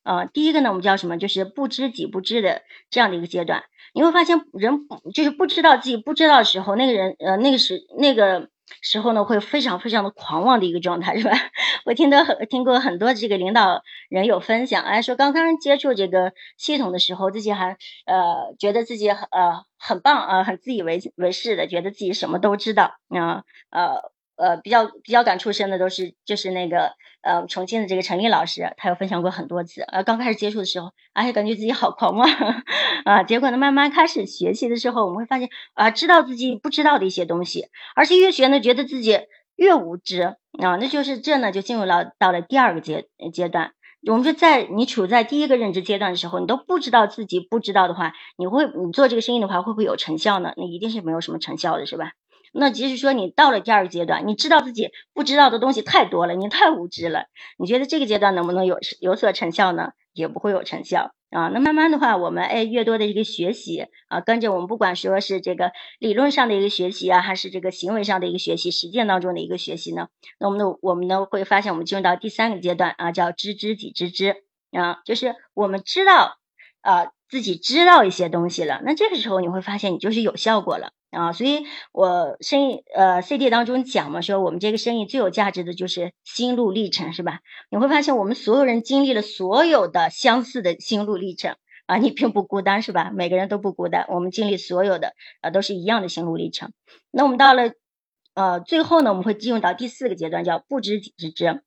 呃，第一个呢，我们叫什么？就是不知己不知的这样的一个阶段。你会发现，人就是不知道自己不知道的时候，那个人呃，那个时那个时候呢，会非常非常的狂妄的一个状态，是吧？我听到很听过很多这个领导人有分享，哎，说刚刚接触这个系统的时候，自己还呃觉得自己很呃很棒啊，很自以为为是的，觉得自己什么都知道啊。呃，呃比较比较感触深的都是就是那个呃重庆的这个陈丽老师，他有分享过很多次。呃，刚开始接触的时候，哎，感觉自己好狂妄 啊。结果呢，慢慢开始学习的时候，我们会发现啊，知道自己不知道的一些东西，而且越学呢，觉得自己越无知啊。那就是这呢，就进入了到了第二个阶阶段。我们说，在你处在第一个认知阶段的时候，你都不知道自己不知道的话，你会你做这个生意的话，会不会有成效呢？那一定是没有什么成效的，是吧？那即使说你到了第二个阶段，你知道自己不知道的东西太多了，你太无知了。你觉得这个阶段能不能有有所成效呢？也不会有成效啊。那慢慢的话，我们哎越多的一个学习啊，跟着我们不管说是这个理论上的一个学习啊，还是这个行为上的一个学习，实践当中的一个学习呢，那我们呢我们呢会发现，我们进入到第三个阶段啊，叫知知己知之啊，就是我们知道啊自己知道一些东西了，那这个时候你会发现你就是有效果了。啊，所以我生意呃 CD 当中讲嘛，说我们这个生意最有价值的就是心路历程，是吧？你会发现我们所有人经历了所有的相似的心路历程啊，你并不孤单，是吧？每个人都不孤单，我们经历所有的啊都是一样的心路历程。那我们到了呃最后呢，我们会进入到第四个阶段，叫不知己知。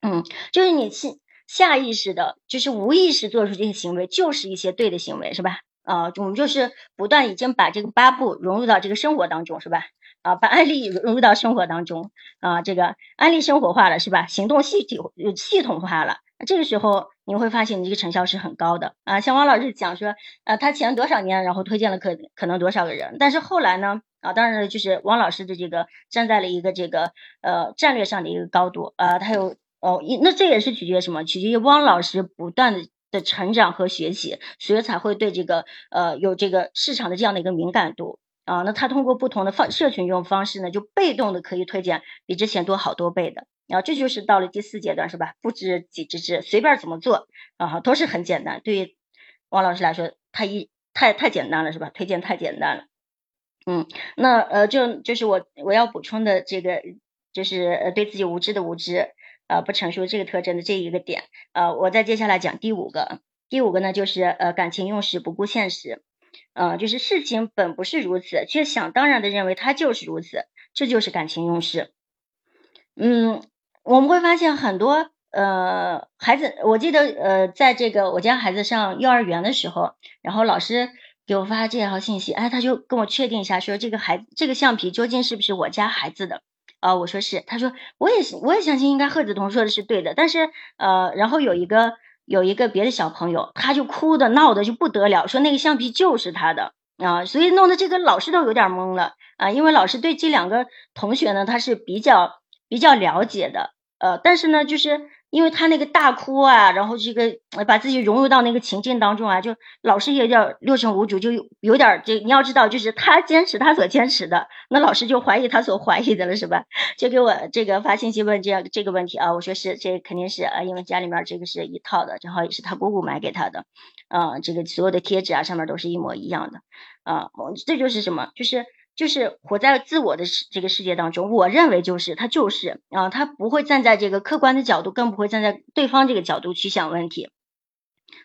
嗯，就是你下下意识的，就是无意识做出这些行为，就是一些对的行为，是吧？啊，我们就是不断已经把这个八步融入到这个生活当中，是吧？啊，把案例融入到生活当中，啊，这个案例生活化了，是吧？行动系体系统化了，这个时候你会发现你这个成效是很高的啊。像王老师讲说，啊，他前多少年，然后推荐了可可能多少个人，但是后来呢，啊，当然就是王老师的这个站在了一个这个呃战略上的一个高度啊，他有哦，那这也是取决于什么？取决于汪老师不断的。的成长和学习，所以才会对这个呃有这个市场的这样的一个敏感度啊。那他通过不同的方社群这种方式呢，就被动的可以推荐比之前多好多倍的。然后这就是到了第四阶段是吧？不知己知之，随便怎么做啊，都是很简单。对于王老师来说，太一太太简单了是吧？推荐太简单了。嗯，那呃就就是我我要补充的这个就是呃对自己无知的无知。呃，不成熟这个特征的这一个点，呃，我再接下来讲第五个，第五个呢就是呃感情用事不顾现实，呃，就是事情本不是如此，却想当然的认为它就是如此，这就是感情用事。嗯，我们会发现很多呃孩子，我记得呃在这个我家孩子上幼儿园的时候，然后老师给我发这条信息，哎，他就跟我确定一下，说这个孩这个橡皮究竟是不是我家孩子的。啊，我说是，他说我也我也相信应该贺子彤说的是对的，但是呃，然后有一个有一个别的小朋友，他就哭的闹的就不得了，说那个橡皮就是他的啊，所以弄得这个老师都有点懵了啊，因为老师对这两个同学呢，他是比较比较了解的，呃，但是呢，就是。因为他那个大哭啊，然后这个把自己融入到那个情境当中啊，就老师有点六神无主，就有点这你要知道，就是他坚持他所坚持的，那老师就怀疑他所怀疑的了，是吧？就给我这个发信息问这样这个问题啊，我说是，这肯定是啊，因为家里面这个是一套的，正好也是他姑姑买给他的，啊，这个所有的贴纸啊上面都是一模一样的，啊，这就是什么？就是。就是活在自我的世这个世界当中，我认为就是他就是啊，他不会站在这个客观的角度，更不会站在对方这个角度去想问题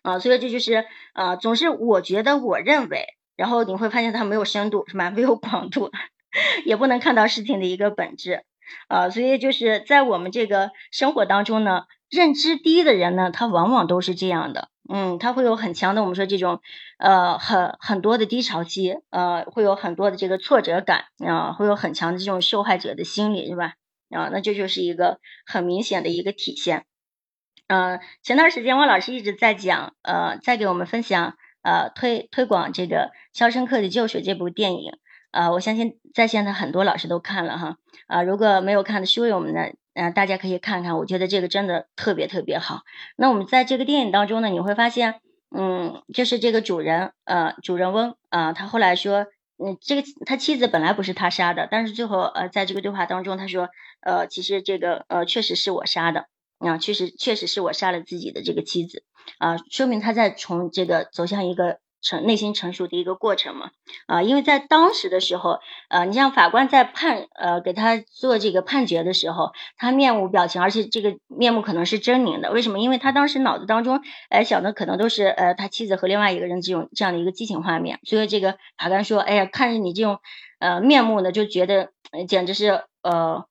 啊，所以这就是啊，总是我觉得我认为，然后你会发现他没有深度是吧？没有广度，也不能看到事情的一个本质啊，所以就是在我们这个生活当中呢，认知低的人呢，他往往都是这样的。嗯，他会有很强的，我们说这种，呃，很很多的低潮期，呃，会有很多的这个挫折感啊，会有很强的这种受害者的心理，是吧？啊，那这就是一个很明显的一个体现。嗯，前段时间汪老师一直在讲，呃，在给我们分享，呃，推推广这个《肖申克的救赎》这部电影，啊，我相信在线的很多老师都看了哈，啊，如果没有看的，书友们呢？嗯，大家可以看看，我觉得这个真的特别特别好。那我们在这个电影当中呢，你会发现，嗯，就是这个主人，呃，主人翁啊，他后来说，嗯，这个他妻子本来不是他杀的，但是最后呃，在这个对话当中，他说呃，其实这个呃，确实是我杀的啊，确实确实是我杀了自己的这个妻子啊，说明他在从这个走向一个。成内心成熟的一个过程嘛，啊，因为在当时的时候，呃，你像法官在判，呃，给他做这个判决的时候，他面无表情，而且这个面目可能是狰狞的。为什么？因为他当时脑子当中，呃，想的可能都是，呃，他妻子和另外一个人这种这样的一个激情画面。所以这个法官说，哎呀，看着你这种，呃，面目呢，就觉得简直是，呃。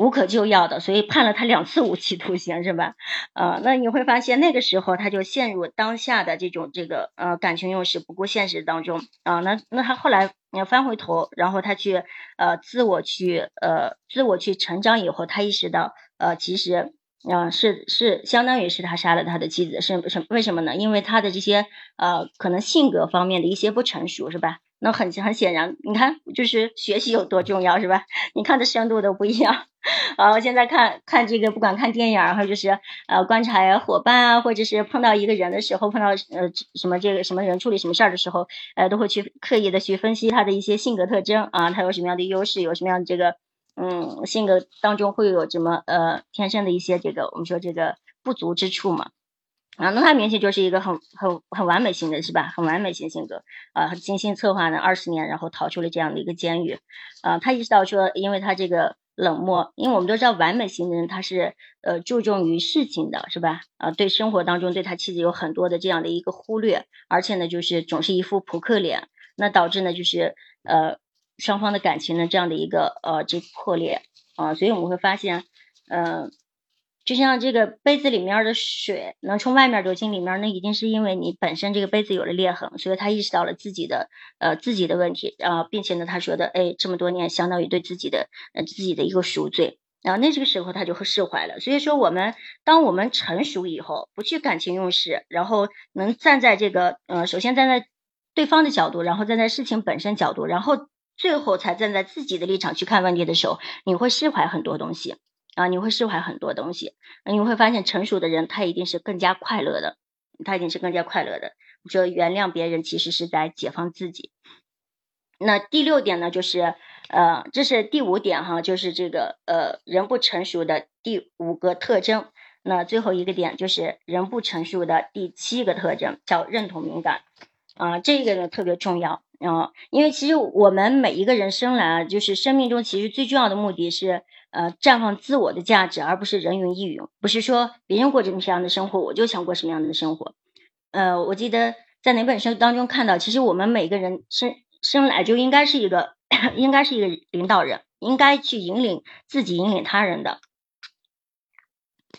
无可救药的，所以判了他两次无期徒刑，是吧？呃，那你会发现那个时候他就陷入当下的这种这个呃感情用事不顾现实当中啊。那那他后来要翻回头，然后他去呃自我去呃自我去成长以后，他意识到呃其实嗯是是相当于是他杀了他的妻子，是是为什么呢？因为他的这些呃可能性格方面的一些不成熟，是吧？那很很显然，你看，就是学习有多重要，是吧？你看的深度都不一样。啊，我现在看看这个，不管看电影，还有就是呃观察呀伙伴啊，或者是碰到一个人的时候，碰到呃什么这个什么人处理什么事儿的时候，呃，都会去刻意的去分析他的一些性格特征啊，他有什么样的优势，有什么样的这个嗯性格当中会有什么呃天生的一些这个我们说这个不足之处嘛。啊，那他明显就是一个很很很完美型的，是吧？很完美型性格啊，精心策划了二十年，然后逃出了这样的一个监狱啊。他意识到说，因为他这个冷漠，因为我们都知道完美型的人他是呃注重于事情的，是吧？啊，对生活当中对他妻子有很多的这样的一个忽略，而且呢，就是总是一副扑克脸，那导致呢就是呃双方的感情呢这样的一个呃这破裂啊，所以我们会发现，嗯。就像这个杯子里面的水能从外面流进里面，那一定是因为你本身这个杯子有了裂痕，所以他意识到了自己的呃自己的问题啊，并且呢，他说的哎，这么多年相当于对自己的呃自己的一个赎罪，然后那这个时候他就会释怀了。所以说，我们当我们成熟以后，不去感情用事，然后能站在这个呃，首先站在对方的角度，然后站在事情本身角度，然后最后才站在自己的立场去看问题的时候，你会释怀很多东西。啊，你会释怀很多东西，你会发现成熟的人他一定是更加快乐的，他一定是更加快乐的。说原谅别人其实是在解放自己。那第六点呢，就是呃，这是第五点哈，就是这个呃人不成熟的第五个特征。那最后一个点就是人不成熟的第七个特征，叫认同敏感啊，这个呢特别重要啊，因为其实我们每一个人生来，就是生命中其实最重要的目的是。呃，绽放自我的价值，而不是人云亦云。不是说别人过着什么样的生活，我就想过什么样的生活。呃，我记得在哪本书当中看到，其实我们每个人生生来就应该是一个，应该是一个领导人，应该去引领自己，引领他人的。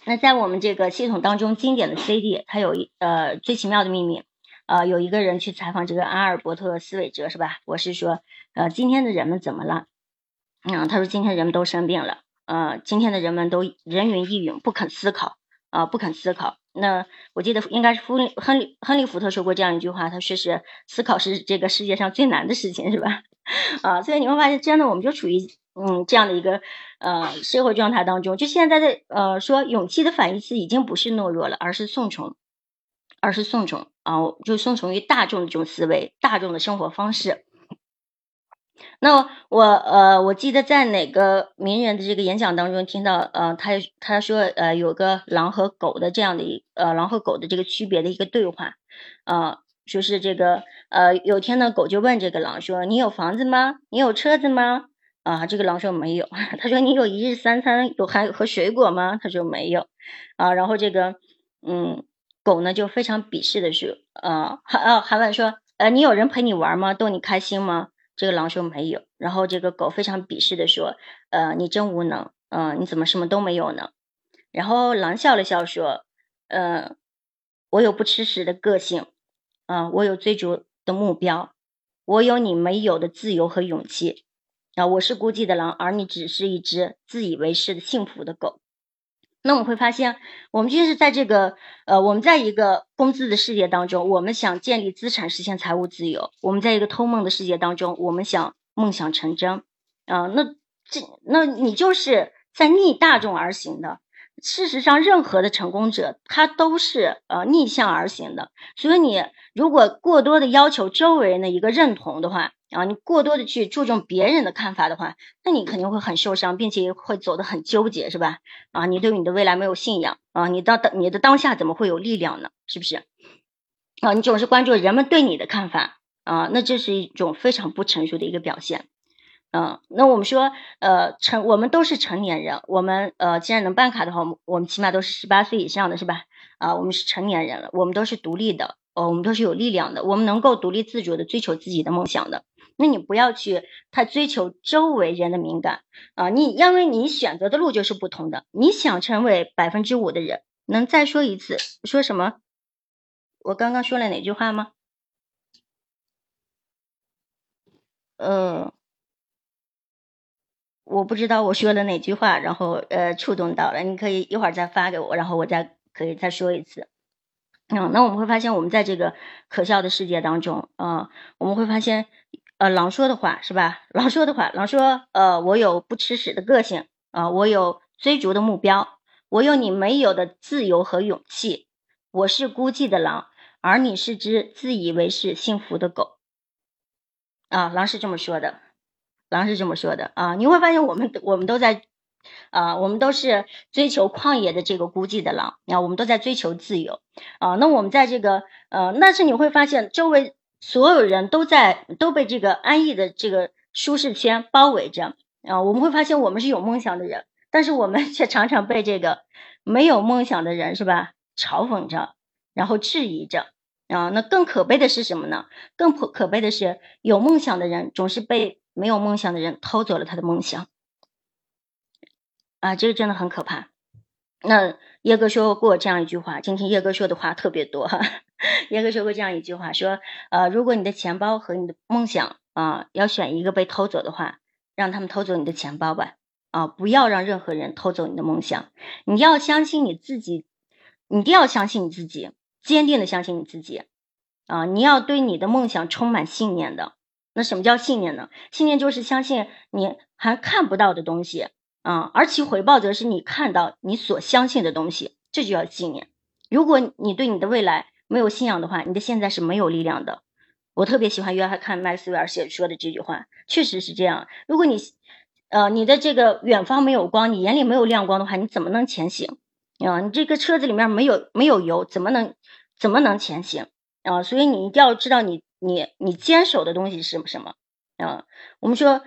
那在我们这个系统当中，经典的 CD，它有一呃最奇妙的秘密。呃，有一个人去采访这个阿尔伯特斯韦哲，是吧？我是说，呃，今天的人们怎么了？嗯，他说今天人们都生病了，呃，今天的人们都人云亦云，不肯思考，啊，不肯思考。那我记得应该是亨利亨利亨利福特说过这样一句话，他说是思考是这个世界上最难的事情，是吧？啊，所以你会发现，真的我们就处于嗯这样的一个呃社会状态当中。就现在的呃说勇气的反义词已经不是懦弱了，而是顺从，而是顺从啊，就顺从于大众的这种思维，大众的生活方式。那我呃，我记得在哪个名人的这个演讲当中听到，呃，他他说，呃，有个狼和狗的这样的一呃，狼和狗的这个区别的一个对话，啊，说是这个呃，有天呢，狗就问这个狼说：“你有房子吗？你有车子吗？”啊，这个狼说没有。他说：“你有一日三餐，有还有和水果吗？”他说没有。啊，然后这个嗯，狗呢就非常鄙视的说：“啊，还啊还问说，呃，你有人陪你玩吗？逗你开心吗？”这个狼说没有，然后这个狗非常鄙视的说：“呃，你真无能，嗯，你怎么什么都没有呢？”然后狼笑了笑说：“呃，我有不吃屎的个性，啊，我有追逐的目标，我有你没有的自由和勇气，啊，我是孤寂的狼，而你只是一只自以为是的幸福的狗。”那我们会发现，我们就是在这个呃，我们在一个工资的世界当中，我们想建立资产，实现财务自由；我们在一个偷梦的世界当中，我们想梦想成真啊。那这那你就是在逆大众而行的。事实上，任何的成功者他都是呃逆向而行的。所以，你如果过多的要求周围人的一个认同的话，啊，你过多的去注重别人的看法的话，那你肯定会很受伤，并且会走得很纠结，是吧？啊，你对你的未来没有信仰啊，你到当你的当下怎么会有力量呢？是不是？啊，你总是关注人们对你的看法啊，那这是一种非常不成熟的一个表现。嗯，那我们说，呃，成我们都是成年人，我们呃，既然能办卡的话，我们我们起码都是十八岁以上的是吧？啊，我们是成年人了，我们都是独立的，哦，我们都是有力量的，我们能够独立自主的追求自己的梦想的。那你不要去太追求周围人的敏感啊，你因为你选择的路就是不同的。你想成为百分之五的人，能再说一次？说什么？我刚刚说了哪句话吗？呃。我不知道我说了哪句话，然后呃触动到了，你可以一会儿再发给我，然后我再可以再说一次。嗯，那我们会发现，我们在这个可笑的世界当中啊，我们会发现，呃，狼说的话是吧？狼说的话，狼说，呃，我有不吃屎的个性啊，我有追逐的目标，我有你没有的自由和勇气，我是孤寂的狼，而你是只自以为是幸福的狗。啊，狼是这么说的。狼是这么说的啊，你会发现我们我们都在啊，我们都是追求旷野的这个孤寂的狼啊，我们都在追求自由啊。那我们在这个呃，但是你会发现周围所有人都在都被这个安逸的这个舒适圈包围着啊。我们会发现我们是有梦想的人，但是我们 却常常被这个没有梦想的人是吧嘲讽着，然后质疑着啊。那更可悲的是什么呢？更可可悲的是有梦想的人总是被。没有梦想的人偷走了他的梦想，啊，这个真的很可怕。那叶哥说过这样一句话，今天叶哥说的话特别多哈。叶哥说过这样一句话，说，呃，如果你的钱包和你的梦想啊，要选一个被偷走的话，让他们偷走你的钱包吧，啊，不要让任何人偷走你的梦想。你要相信你自己，你一定要相信你自己，坚定的相信你自己，啊，你要对你的梦想充满信念的。那什么叫信念呢？信念就是相信你还看不到的东西啊，而其回报则是你看到你所相信的东西，这就叫信念。如果你对你的未来没有信仰的话，你的现在是没有力量的。我特别喜欢约翰看麦斯韦尔写说的这句话，确实是这样。如果你呃你的这个远方没有光，你眼里没有亮光的话，你怎么能前行啊？你这个车子里面没有没有油，怎么能怎么能前行啊？所以你一定要知道你。你你坚守的东西是什么？啊，我们说，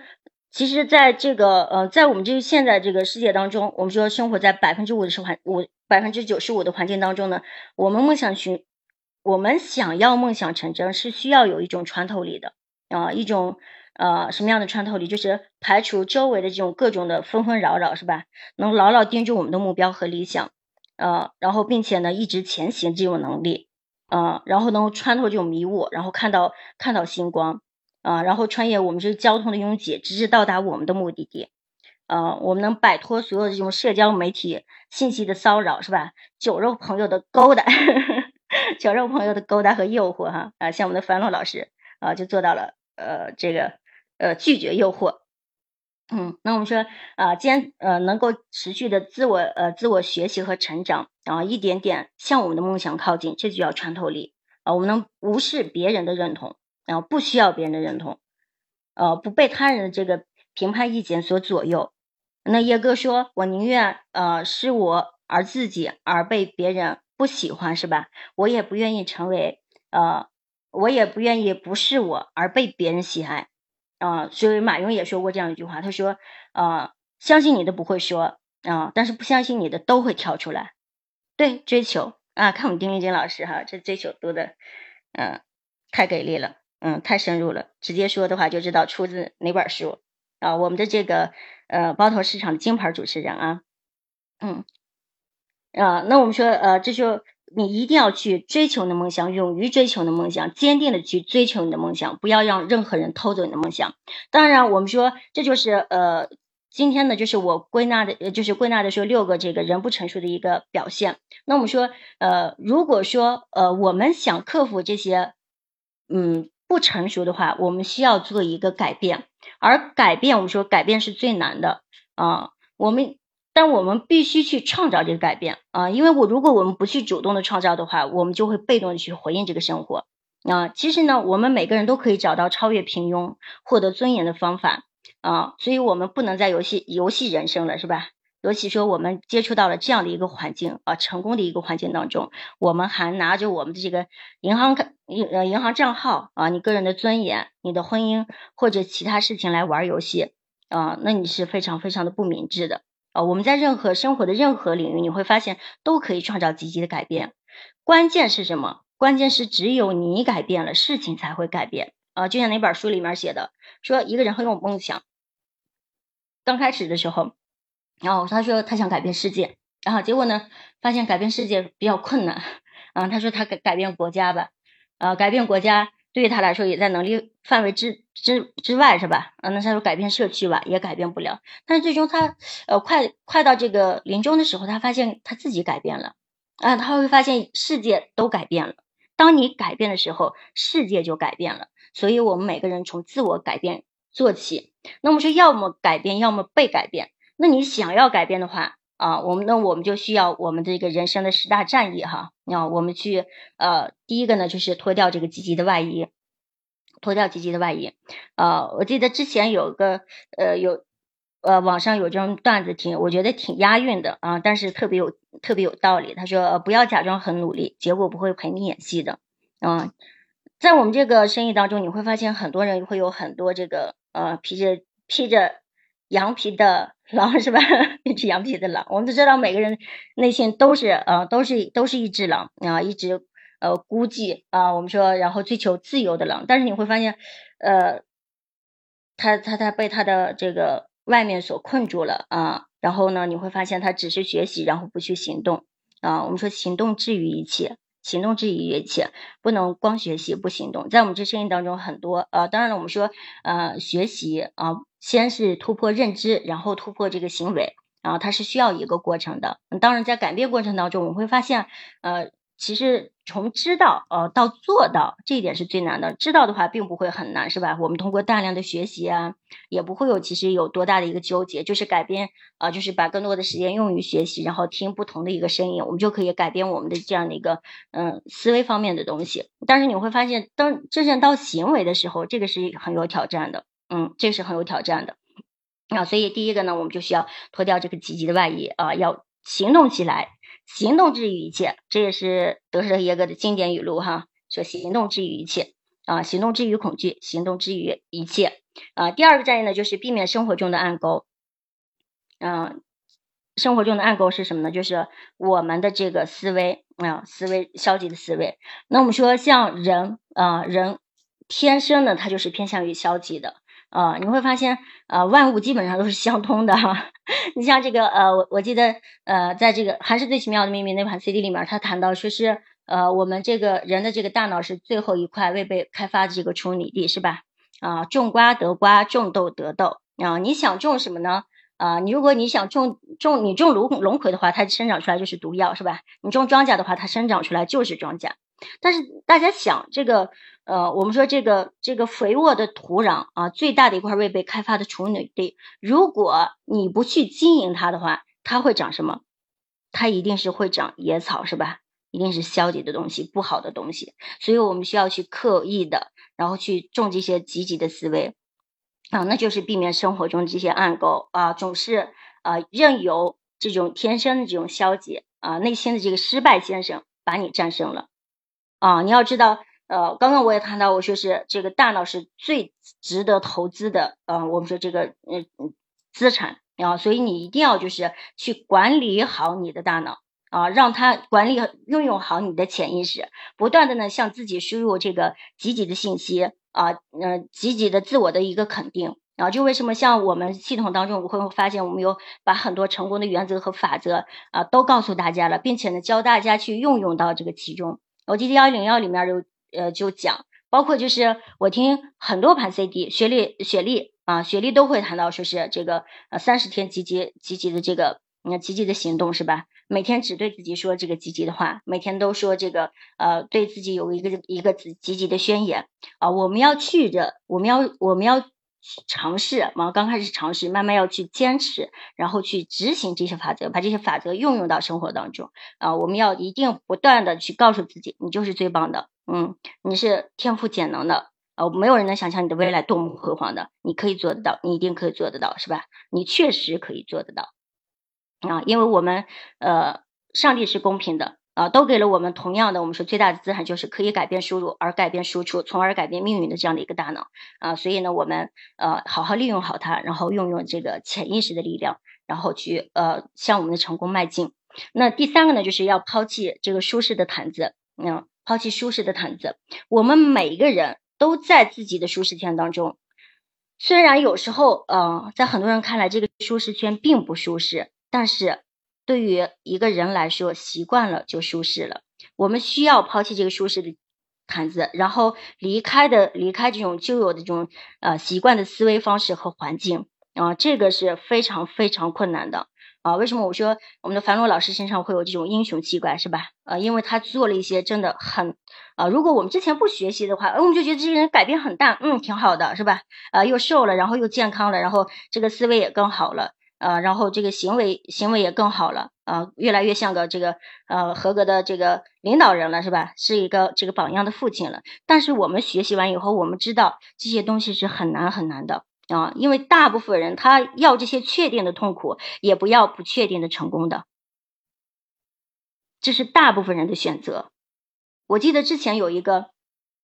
其实在这个呃，在我们这个现在这个世界当中，我们说生活在百分之五十环五百分之九十五的环境当中呢，我们梦想寻，我们想要梦想成真，是需要有一种穿透力的啊，一种呃什么样的穿透力？就是排除周围的这种各种的纷纷扰扰，是吧？能牢牢盯住我们的目标和理想，呃，然后并且呢一直前行这种能力。啊，然后能穿透这种迷雾，然后看到看到星光，啊，然后穿越我们这个交通的拥挤，直至到达我们的目的地，啊，我们能摆脱所有这种社交媒体信息的骚扰，是吧？酒肉朋友的勾搭，酒肉朋友的勾搭和诱惑，哈，啊，像我们的樊洛老师，啊，就做到了，呃，这个，呃，拒绝诱惑。嗯，那我们说啊，坚呃能够持续的自我呃自我学习和成长然啊，一点点向我们的梦想靠近，这就叫穿透力啊。我们能无视别人的认同然后，不需要别人的认同，呃，不被他人的这个评判意见所左右。那叶哥说，我宁愿呃是我而自己而被别人不喜欢，是吧？我也不愿意成为呃，我也不愿意不是我而被别人喜爱。啊，所以马云也说过这样一句话，他说：“啊，相信你的不会说啊，但是不相信你的都会跳出来。”对，追求啊，看我们丁丽金老师哈，这追求多的，嗯，太给力了，嗯，太深入了，直接说的话就知道出自哪本书啊。我们的这个呃包头市场的金牌主持人啊，嗯，啊，那我们说呃，这就。你一定要去追求你的梦想，勇于追求你的梦想，坚定的去追求你的梦想，不要让任何人偷走你的梦想。当然，我们说这就是呃，今天呢，就是我归纳的，就是归纳的说六个这个人不成熟的一个表现。那我们说呃，如果说呃，我们想克服这些嗯不成熟的话，我们需要做一个改变，而改变我们说改变是最难的啊，我们。但我们必须去创造这个改变啊，因为我如果我们不去主动的创造的话，我们就会被动的去回应这个生活啊，其实呢，我们每个人都可以找到超越平庸、获得尊严的方法啊，所以我们不能在游戏游戏人生了，是吧？尤其说我们接触到了这样的一个环境啊，成功的一个环境当中，我们还拿着我们的这个银行卡、银呃银行账号啊，你个人的尊严、你的婚姻或者其他事情来玩游戏啊，那你是非常非常的不明智的啊。我们在任何生活的任何领域，你会发现都可以创造积极的改变。关键是什么？关键是只有你改变了，事情才会改变啊。就像那本书里面写的，说一个人很有梦想，刚开始的时候。然后他说他想改变世界，然后结果呢，发现改变世界比较困难。啊，他说他改改变国家吧，啊，改变国家对于他来说也在能力范围之之之外，是吧？啊，那他说改变社区吧，也改变不了。但是最终他呃快快到这个临终的时候，他发现他自己改变了，啊，他会发现世界都改变了。当你改变的时候，世界就改变了。所以我们每个人从自我改变做起。那么说，要么改变，要么被改变。那你想要改变的话啊，我们那我们就需要我们这个人生的十大战役哈。啊，我们去呃，第一个呢就是脱掉这个积极的外衣，脱掉积极的外衣。呃，我记得之前有个呃有呃网上有这种段子挺，我觉得挺押韵的啊，但是特别有特别有道理。他说不要假装很努力，结果不会陪你演戏的。啊，在我们这个生意当中，你会发现很多人会有很多这个呃披着披着羊皮的。狼是吧？一只羊皮的狼，我们都知道每个人内心都是呃，都是都是一只狼啊，一只呃孤寂啊，我们说然后追求自由的狼。但是你会发现，呃，他他他被他的这个外面所困住了啊。然后呢，你会发现他只是学习，然后不去行动啊。我们说行动治愈一切。行动之于一切，不能光学习不行动。在我们这生意当中，很多呃，当然了，我们说呃，学习啊，先是突破认知，然后突破这个行为，然后它是需要一个过程的。当然，在改变过程当中，我们会发现呃。其实从知道呃到做到这一点是最难的。知道的话并不会很难，是吧？我们通过大量的学习啊，也不会有其实有多大的一个纠结，就是改变啊，就是把更多的时间用于学习，然后听不同的一个声音，我们就可以改变我们的这样的一个嗯思维方面的东西。但是你会发现，当真正到行为的时候，这个是很有挑战的，嗯，这是很有挑战的啊。所以第一个呢，我们就需要脱掉这个积极的外衣啊，要行动起来。行动治愈一切，这也是德舍耶格的经典语录哈。说行动治愈一切啊，行动治愈恐惧，行动治愈一切啊。第二个战役呢，就是避免生活中的暗沟。嗯，生活中的暗沟是什么呢？就是我们的这个思维啊，思维消极的思维。那我们说，像人啊，人天生呢，他就是偏向于消极的。啊，你会发现，呃，万物基本上都是相通的哈。你像这个，呃，我我记得，呃，在这个还是最奇妙的秘密那款 CD 里面，他谈到说是，呃，我们这个人的这个大脑是最后一块未被开发的这个处女地，是吧？啊，种瓜得瓜，种豆得豆。啊，你想种什么呢？啊，你如果你想种种，你种龙龙葵的话，它生长出来就是毒药，是吧？你种庄稼的话，它生长出来就是庄稼。但是大家想这个。呃，我们说这个这个肥沃的土壤啊，最大的一块未被开发的处女地，如果你不去经营它的话，它会长什么？它一定是会长野草，是吧？一定是消极的东西，不好的东西。所以我们需要去刻意的，然后去种这些积极的思维啊，那就是避免生活中这些暗沟啊，总是啊任由这种天生的这种消极啊，内心的这个失败先生把你战胜了啊，你要知道。呃，刚刚我也谈到，我说是这个大脑是最值得投资的，呃，我们说这个嗯嗯资产啊，所以你一定要就是去管理好你的大脑啊，让它管理运用好你的潜意识，不断的呢向自己输入这个积极的信息啊，嗯，积极的自我的一个肯定啊，就为什么像我们系统当中，我会发现我们有把很多成功的原则和法则啊都告诉大家了，并且呢教大家去运用到这个其中。我记得幺零幺里面有。呃，就讲，包括就是我听很多盘 CD，雪莉雪莉啊，雪莉都会谈到说是这个呃三十天积极积极的这个嗯积极的行动是吧？每天只对自己说这个积极的话，每天都说这个呃对自己有一个一个积极的宣言啊，我们要去着，我们要我们要尝试，嘛，刚开始尝试，慢慢要去坚持，然后去执行这些法则，把这些法则运用到生活当中啊，我们要一定不断的去告诉自己，你就是最棒的。嗯，你是天赋潜能的，呃，没有人能想象你的未来多么辉煌的，你可以做得到，你一定可以做得到，是吧？你确实可以做得到啊，因为我们呃，上帝是公平的啊，都给了我们同样的，我们说最大的资产就是可以改变输入而改变输出，从而改变命运的这样的一个大脑啊，所以呢，我们呃，好好利用好它，然后运用这个潜意识的力量，然后去呃，向我们的成功迈进。那第三个呢，就是要抛弃这个舒适的毯子，嗯。抛弃舒适的毯子，我们每一个人都在自己的舒适圈当中。虽然有时候，呃，在很多人看来，这个舒适圈并不舒适，但是对于一个人来说，习惯了就舒适了。我们需要抛弃这个舒适的毯子，然后离开的离开这种旧有的这种呃习惯的思维方式和环境啊，这个是非常非常困难的。啊，为什么我说我们的樊罗老师身上会有这种英雄气概，是吧？呃，因为他做了一些真的很，啊，如果我们之前不学习的话，我们就觉得这个人改变很大，嗯，挺好的，是吧？啊，又瘦了，然后又健康了，然后这个思维也更好了，啊，然后这个行为行为也更好了，啊，越来越像个这个呃合格的这个领导人了，是吧？是一个这个榜样的父亲了。但是我们学习完以后，我们知道这些东西是很难很难的。啊，因为大部分人他要这些确定的痛苦，也不要不确定的成功的，这是大部分人的选择。我记得之前有一个，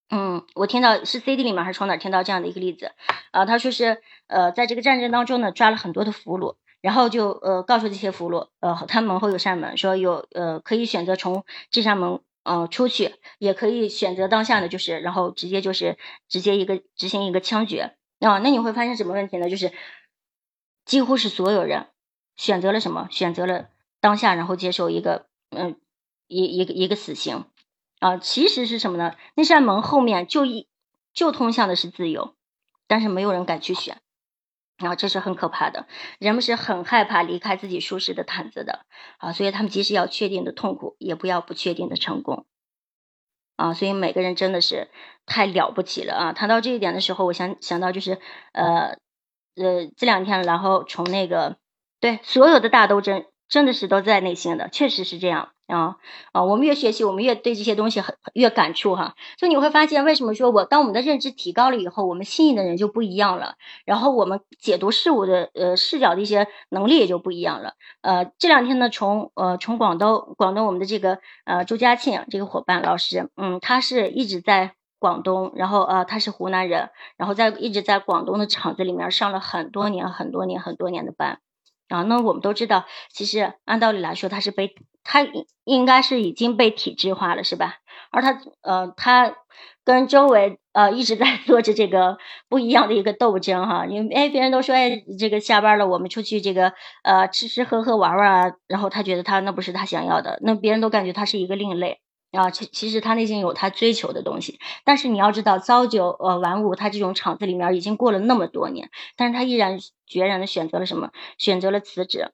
嗯，我听到是 CD 里面还是从哪听到这样的一个例子啊？他说是呃，在这个战争当中呢，抓了很多的俘虏，然后就呃告诉这些俘虏，呃，他门后有扇门，说有呃可以选择从这扇门嗯出去，也可以选择当下呢，就是然后直接就是直接一个执行一个枪决。啊，那你会发现什么问题呢？就是几乎是所有人选择了什么？选择了当下，然后接受一个嗯一一个一个死刑啊。其实是什么呢？那扇门后面就一就通向的是自由，但是没有人敢去选啊，这是很可怕的。人们是很害怕离开自己舒适的毯子的啊，所以他们即使要确定的痛苦，也不要不确定的成功。啊，所以每个人真的是太了不起了啊！谈到这一点的时候，我想想到就是，呃，呃，这两天，然后从那个对所有的大斗争。真的是都在内心的，确实是这样啊啊！我们越学习，我们越对这些东西很越感触哈。所以你会发现，为什么说我当我们的认知提高了以后，我们吸引的人就不一样了，然后我们解读事物的呃视角的一些能力也就不一样了。呃，这两天呢，从呃从广东广东我们的这个呃朱家庆这个伙伴老师，嗯，他是一直在广东，然后呃他是湖南人，然后在一直在广东的厂子里面上了很多年很多年很多年的班。啊，那我们都知道，其实按道理来说，他是被他应该是已经被体制化了，是吧？而他呃，他跟周围呃一直在 做着这个不一样的一个斗争哈，因为哎，别人都说哎，这个下班了，我们出去这个呃吃吃喝喝玩玩啊，然后他觉得他那不是他想要的，那别人都感觉他是一个另类。啊，其其实他内心有他追求的东西，但是你要知道，朝九呃晚五，他这种厂子里面已经过了那么多年，但是他依然决然的选择了什么？选择了辞职，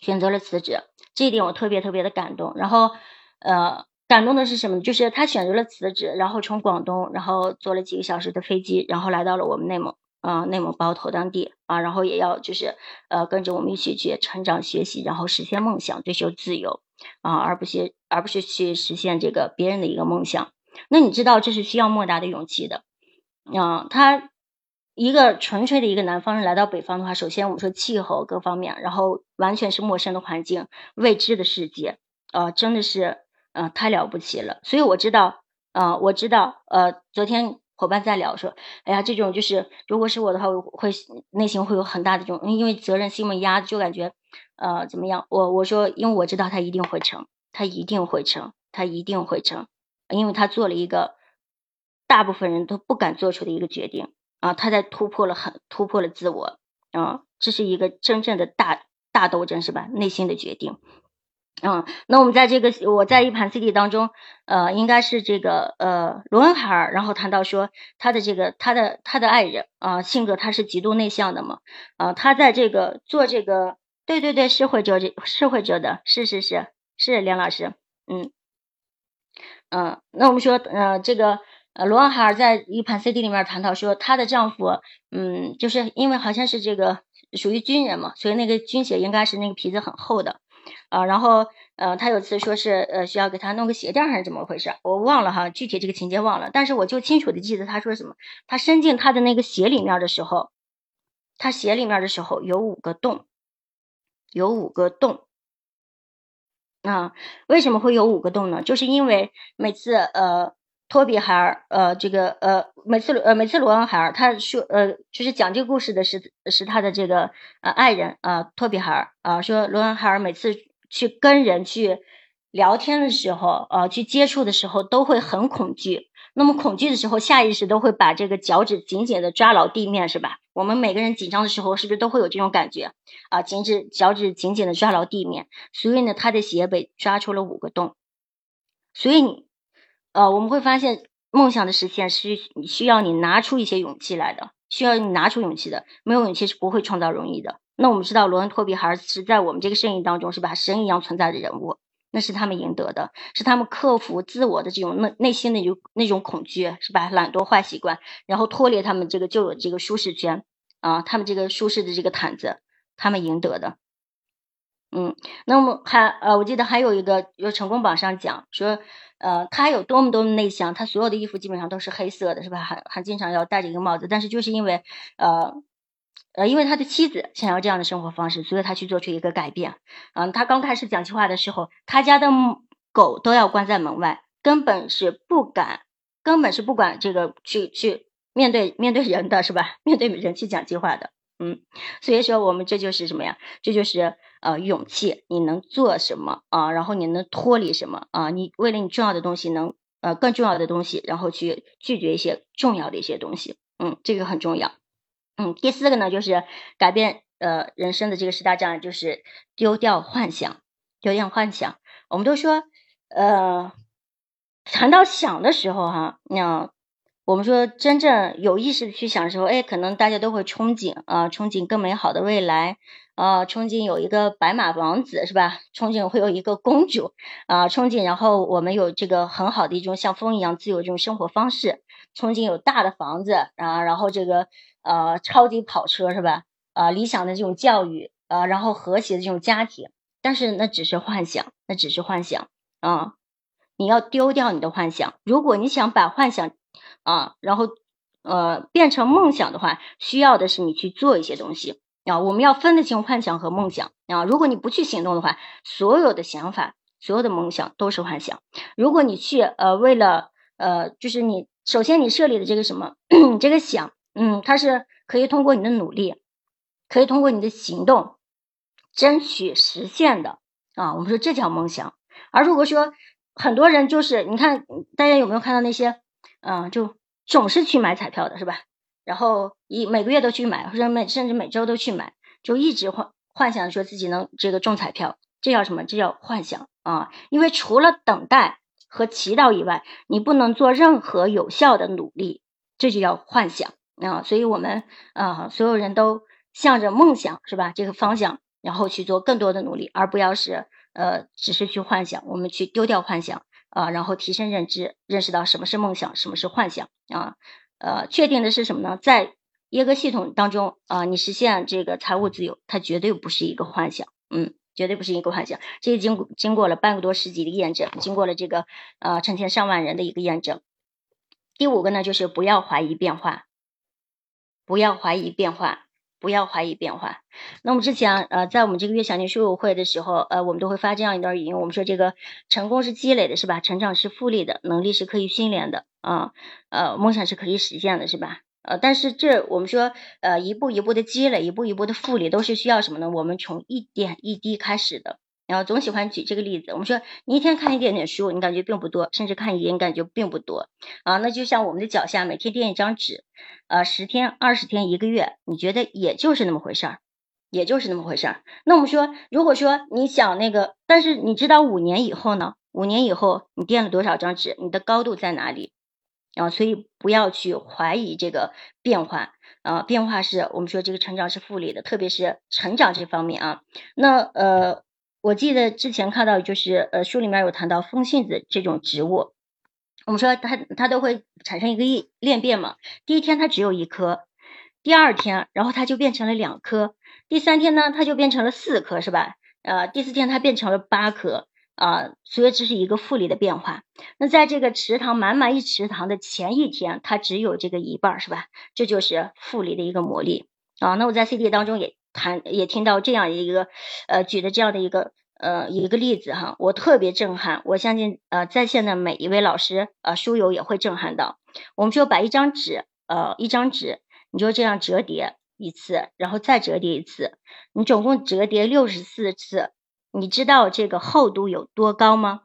选择了辞职，这一点我特别特别的感动。然后，呃，感动的是什么？就是他选择了辞职，然后从广东，然后坐了几个小时的飞机，然后来到了我们内蒙。啊，内蒙包头当地啊，然后也要就是呃跟着我们一起去成长学习，然后实现梦想，追求自由啊，而不是而不是去实现这个别人的一个梦想。那你知道这是需要莫大的勇气的啊。他一个纯粹的一个南方人来到北方的话，首先我们说气候各方面，然后完全是陌生的环境，未知的世界啊，真的是啊太了不起了。所以我知道啊，我知道呃昨天。伙伴在聊说，哎呀，这种就是如果是我的话，我会内心会有很大的这种，因为责任心嘛压，就感觉呃怎么样？我我说，因为我知道他一定会成，他一定会成，他一定会成，因为他做了一个大部分人都不敢做出的一个决定啊，他在突破了很突破了自我啊，这是一个真正的大大斗争是吧？内心的决定。嗯，那我们在这个我在一盘 CD 当中，呃，应该是这个呃罗恩海尔，然后谈到说他的这个他的他的爱人啊，性格他是极度内向的嘛，啊，他在这个做这个，对对对，是会做这是会做的，是是是是梁老师，嗯嗯，那我们说呃这个呃罗恩海尔在一盘 CD 里面谈到说她的丈夫，嗯，就是因为好像是这个属于军人嘛，所以那个军鞋应该是那个皮子很厚的。啊，然后呃，他有次说是呃需要给他弄个鞋垫还是怎么回事，我忘了哈，具体这个情节忘了，但是我就清楚的记得他说什么，他伸进他的那个鞋里面的时候，他鞋里面的时候有五个洞，有五个洞。那为什么会有五个洞呢？就是因为每次呃托比海尔呃这个呃每次呃每次罗恩海尔他说呃就是讲这个故事的是是他的这个呃爱人啊托比海尔啊说罗恩海尔每次去跟人去聊天的时候呃去接触的时候都会很恐惧。那么恐惧的时候，下意识都会把这个脚趾紧紧的抓牢地面，是吧？我们每个人紧张的时候，是不是都会有这种感觉啊？紧指脚趾紧紧的抓牢地面，所以呢，他的鞋被抓出了五个洞。所以你，呃，我们会发现，梦想的实现是需要你拿出一些勇气来的，需要你拿出勇气的。没有勇气是不会创造容易的。那我们知道，罗恩·托比还是在我们这个生意当中，是吧？神一样存在的人物。那是他们赢得的，是他们克服自我的这种内内心的有那种恐惧，是吧？懒惰坏习惯，然后脱离他们这个旧有这个舒适圈啊，他们这个舒适的这个毯子，他们赢得的。嗯，那么还呃，我记得还有一个有成功榜上讲说，呃，他有多么多么内向，他所有的衣服基本上都是黑色的，是吧？还还经常要戴着一个帽子，但是就是因为呃。呃，因为他的妻子想要这样的生活方式，所以他去做出一个改变。嗯，他刚开始讲计划的时候，他家的狗都要关在门外，根本是不敢，根本是不管这个去去面对面对人的是吧？面对人去讲计划的。嗯，所以说我们这就是什么呀？这就是呃勇气，你能做什么啊？然后你能脱离什么啊？你为了你重要的东西能呃更重要的东西，然后去拒绝一些重要的一些东西。嗯，这个很重要。嗯，第四个呢，就是改变呃人生的这个十大障碍，就是丢掉幻想，丢掉幻想。我们都说，呃，谈到想的时候哈，那我们说真正有意识的去想的时候，哎，可能大家都会憧憬啊，憧憬更美好的未来啊，憧憬有一个白马王子是吧？憧憬会有一个公主啊，憧憬然后我们有这个很好的一种像风一样自由这种生活方式，憧憬有大的房子啊，然后这个。呃，超级跑车是吧？啊，理想的这种教育，呃，然后和谐的这种家庭，但是那只是幻想，那只是幻想啊！你要丢掉你的幻想。如果你想把幻想啊，然后呃变成梦想的话，需要的是你去做一些东西啊。我们要分得清幻想和梦想啊。如果你不去行动的话，所有的想法、所有的梦想都是幻想。如果你去呃，为了呃，就是你首先你设立的这个什么 这个想。嗯，它是可以通过你的努力，可以通过你的行动争取实现的啊。我们说这叫梦想。而如果说很多人就是，你看大家有没有看到那些，嗯，就总是去买彩票的是吧？然后一每个月都去买，或者每甚至每周都去买，就一直幻幻想说自己能这个中彩票，这叫什么？这叫幻想啊！因为除了等待和祈祷以外，你不能做任何有效的努力，这就叫幻想。啊，所以我们啊，所有人都向着梦想是吧？这个方向，然后去做更多的努力，而不要是呃，只是去幻想。我们去丢掉幻想啊，然后提升认知，认识到什么是梦想，什么是幻想啊。呃，确定的是什么呢？在耶格系统当中啊，你实现这个财务自由，它绝对不是一个幻想，嗯，绝对不是一个幻想。这经经过了半个多世纪的验证，经过了这个呃成千上万人的一个验证。第五个呢，就是不要怀疑变化。不要怀疑变化，不要怀疑变化。那我们之前呃，在我们这个月小年书友会的时候，呃，我们都会发这样一段语音。我们说这个成功是积累的，是吧？成长是复利的，能力是可以训练的啊。呃，梦想是可以实现的，是吧？呃，但是这我们说呃，一步一步的积累，一步一步的复利，都是需要什么呢？我们从一点一滴开始的。然后总喜欢举这个例子，我们说你一天看一点点书，你感觉并不多，甚至看一眼感觉并不多啊。那就像我们的脚下每天垫一张纸，呃，十天、二十天、一个月，你觉得也就是那么回事儿，也就是那么回事儿。那我们说，如果说你想那个，但是你知道五年以后呢？五年以后你垫了多少张纸？你的高度在哪里？啊，所以不要去怀疑这个变化啊，变化是我们说这个成长是复利的，特别是成长这方面啊。那呃。我记得之前看到，就是呃书里面有谈到风信子这种植物，我们说它它都会产生一个异裂变嘛。第一天它只有一颗，第二天然后它就变成了两颗，第三天呢它就变成了四颗，是吧？呃，第四天它变成了八颗，啊，所以这是一个复利的变化。那在这个池塘满满一池塘的前一天，它只有这个一半，是吧？这就是复利的一个魔力啊。那我在 CD 当中也谈，也听到这样一个呃举的这样的一个呃一个例子哈，我特别震撼。我相信呃在线的每一位老师呃书友也会震撼到。我们就把一张纸呃一张纸，你就这样折叠一次，然后再折叠一次，你总共折叠六十四次。你知道这个厚度有多高吗？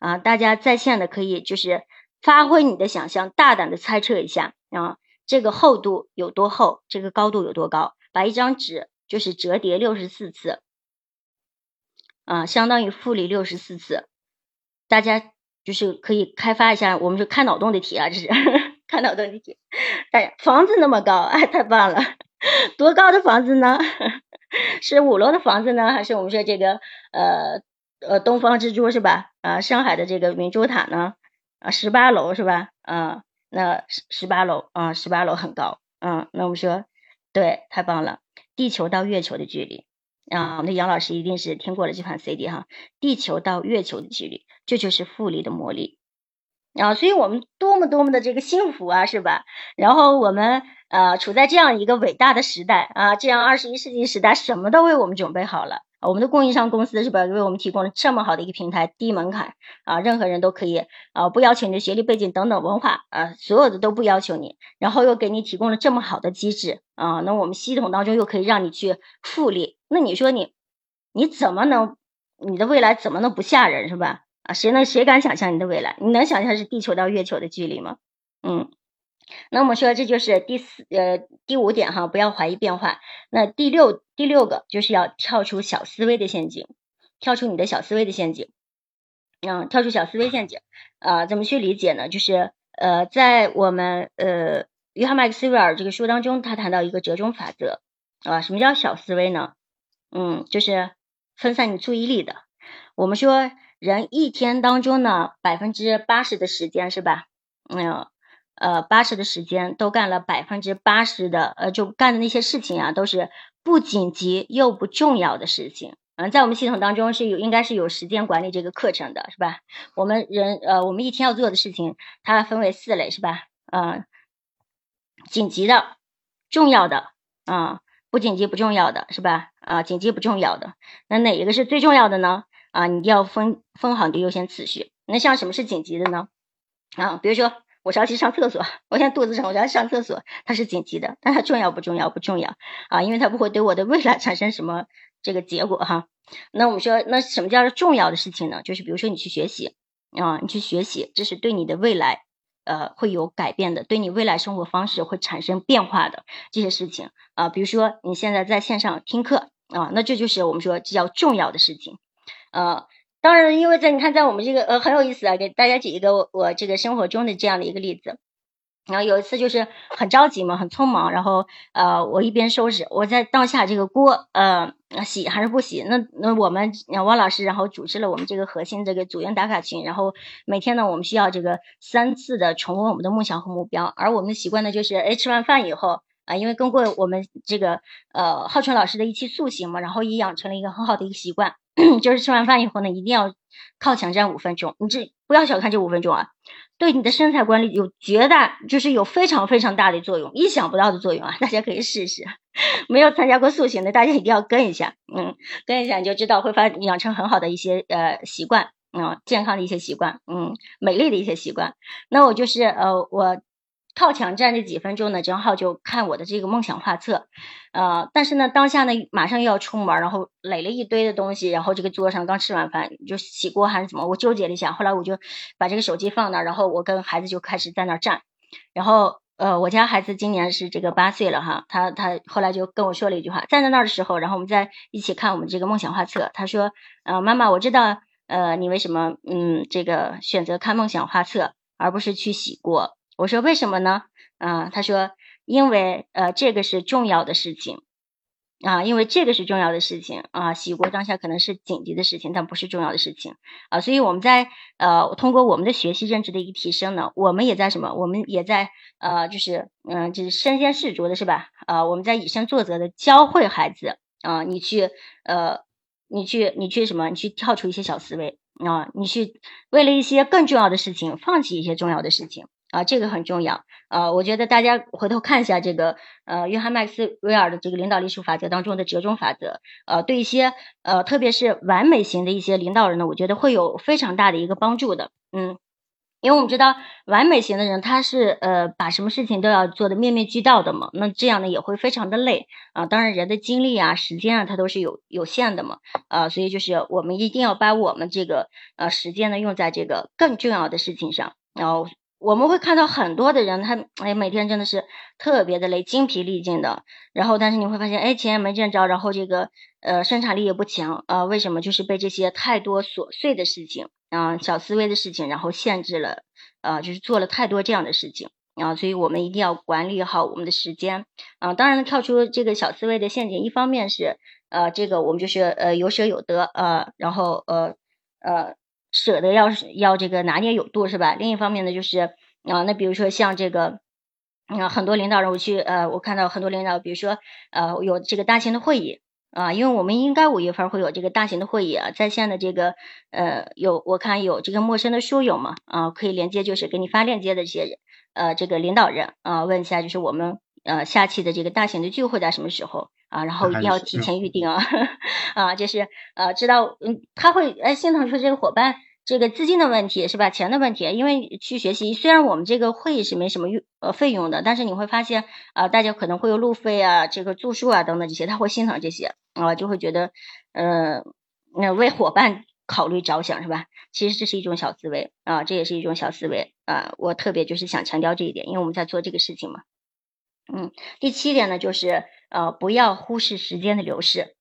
啊，大家在线的可以就是发挥你的想象，大胆的猜测一下啊，这个厚度有多厚，这个高度有多高？把一张纸就是折叠六十四次，啊，相当于复利六十四次。大家就是可以开发一下，我们是开脑洞的题啊，这是开脑洞的题。哎，房子那么高，哎，太棒了，多高的房子呢？是五楼的房子呢，还是我们说这个呃呃东方之珠是吧？啊，上海的这个明珠塔呢？啊，十八楼是吧？啊，那十十八楼啊，十八楼很高。嗯，那我们说对，太棒了。地球到月球的距离啊，那杨老师一定是听过了这款 CD 哈。地球到月球的距离，这就是复利的魔力。啊，所以我们多么多么的这个幸福啊，是吧？然后我们呃处在这样一个伟大的时代啊，这样二十一世纪时代，什么都为我们准备好了。我们的供应商公司是吧，为我们提供了这么好的一个平台，低门槛啊，任何人都可以啊，不要求你的学历背景等等文化啊，所有的都不要求你，然后又给你提供了这么好的机制啊，那我们系统当中又可以让你去复利，那你说你你怎么能你的未来怎么能不吓人是吧？啊，谁能谁敢想象你的未来？你能想象是地球到月球的距离吗？嗯，那我们说这就是第四呃第五点哈，不要怀疑变化。那第六第六个就是要跳出小思维的陷阱，跳出你的小思维的陷阱。嗯，跳出小思维陷阱啊，怎么去理解呢？就是呃，在我们呃约翰麦克斯韦尔这个书当中，他谈到一个折中法则啊，什么叫小思维呢？嗯，就是分散你注意力的。我们说。人一天当中呢，百分之八十的时间是吧？嗯，呃，八十的时间都干了百分之八十的，呃，就干的那些事情啊，都是不紧急又不重要的事情。嗯，在我们系统当中是有，应该是有时间管理这个课程的，是吧？我们人，呃，我们一天要做的事情，它分为四类，是吧？嗯，紧急的、重要的，啊，不紧急不重要的，是吧？啊，紧急不重要的，那哪一个是最重要的呢？啊，你要分分好你的优先次序。那像什么是紧急的呢？啊，比如说我要去上厕所，我现在肚子疼，我要上厕所，它是紧急的，但它重要不重要？不重要啊，因为它不会对我的未来产生什么这个结果哈。那我们说，那什么叫做重要的事情呢？就是比如说你去学习啊，你去学习，这是对你的未来呃会有改变的，对你未来生活方式会产生变化的这些事情啊。比如说你现在在线上听课啊，那这就是我们说这叫重要的事情。呃，当然，因为在你看，在我们这个呃很有意思啊，给大家举一个我我这个生活中的这样的一个例子。然后有一次就是很着急嘛，很匆忙，然后呃我一边收拾，我在当下这个锅呃洗还是不洗？那那我们汪老师然后组织了我们这个核心这个组员打卡群，然后每天呢我们需要这个三次的重温我们的梦想和目标，而我们的习惯呢就是哎吃完饭以后啊，因为跟过我们这个呃浩春老师的一期塑形嘛，然后也养成了一个很好的一个习惯。就是吃完饭以后呢，一定要靠墙站五分钟。你这不要小看这五分钟啊，对你的身材管理有绝大，就是有非常非常大的作用，意想不到的作用啊！大家可以试试。没有参加过塑形的，大家一定要跟一下，嗯，跟一下你就知道会发养成很好的一些呃习惯，嗯，健康的一些习惯，嗯，美丽的一些习惯。那我就是呃我。靠墙站这几分钟呢，正好就看我的这个梦想画册，呃，但是呢，当下呢马上又要出门，然后垒了一堆的东西，然后这个桌上刚吃完饭就洗锅还是怎么，我纠结了一下，后来我就把这个手机放那，然后我跟孩子就开始在那站，然后呃，我家孩子今年是这个八岁了哈，他他后来就跟我说了一句话，站在那儿的时候，然后我们在一起看我们这个梦想画册，他说，呃，妈妈，我知道，呃，你为什么嗯这个选择看梦想画册而不是去洗锅。我说为什么呢？啊，他说因为呃这个是重要的事情啊，因为这个是重要的事情啊，洗锅当下可能是紧急的事情，但不是重要的事情啊，所以我们在呃通过我们的学习认知的一个提升呢，我们也在什么？我们也在呃就是嗯就是身先士卒的是吧？啊，我们在以身作则的教会孩子啊，你去呃你去你去什么？你去跳出一些小思维。啊，你去为了一些更重要的事情放弃一些重要的事情啊，这个很重要啊。我觉得大家回头看一下这个呃，约翰麦克斯韦尔的这个领导力术法则当中的折中法则，呃，对一些呃，特别是完美型的一些领导人呢，我觉得会有非常大的一个帮助的，嗯。因为我们知道完美型的人，他是呃把什么事情都要做的面面俱到的嘛，那这样呢也会非常的累啊。当然人的精力啊、时间啊，它都是有有限的嘛，啊，所以就是我们一定要把我们这个呃时间呢用在这个更重要的事情上。然后我们会看到很多的人，他哎每天真的是特别的累，精疲力尽的。然后但是你会发现，哎钱也没挣着，然后这个呃生产力也不强啊，为什么？就是被这些太多琐碎的事情。啊，小思维的事情，然后限制了，呃，就是做了太多这样的事情啊，所以我们一定要管理好我们的时间啊。当然，跳出这个小思维的陷阱，一方面是呃，这个我们就是呃有舍有得呃，然后呃呃舍得要是要这个拿捏有度是吧？另一方面呢，就是啊，那比如说像这个，啊，很多领导人我去呃，我看到很多领导，比如说呃有这个大型的会议。啊，因为我们应该五月份会有这个大型的会议啊，在线的这个呃有我看有这个陌生的书友嘛啊，可以连接就是给你发链接的这些人呃这个领导人啊问一下就是我们呃下期的这个大型的聚会在什么时候啊，然后一定要提前预定啊 啊就是呃知道嗯他会哎心疼说这个伙伴。这个资金的问题是吧？钱的问题，因为去学习，虽然我们这个会议是没什么用呃费用的，但是你会发现啊，大家可能会有路费啊、这个住宿啊等等这些，他会心疼这些啊，就会觉得呃，那为伙伴考虑着想是吧？其实这是一种小思维啊，这也是一种小思维啊，我特别就是想强调这一点，因为我们在做这个事情嘛。嗯，第七点呢，就是呃，不要忽视时间的流逝，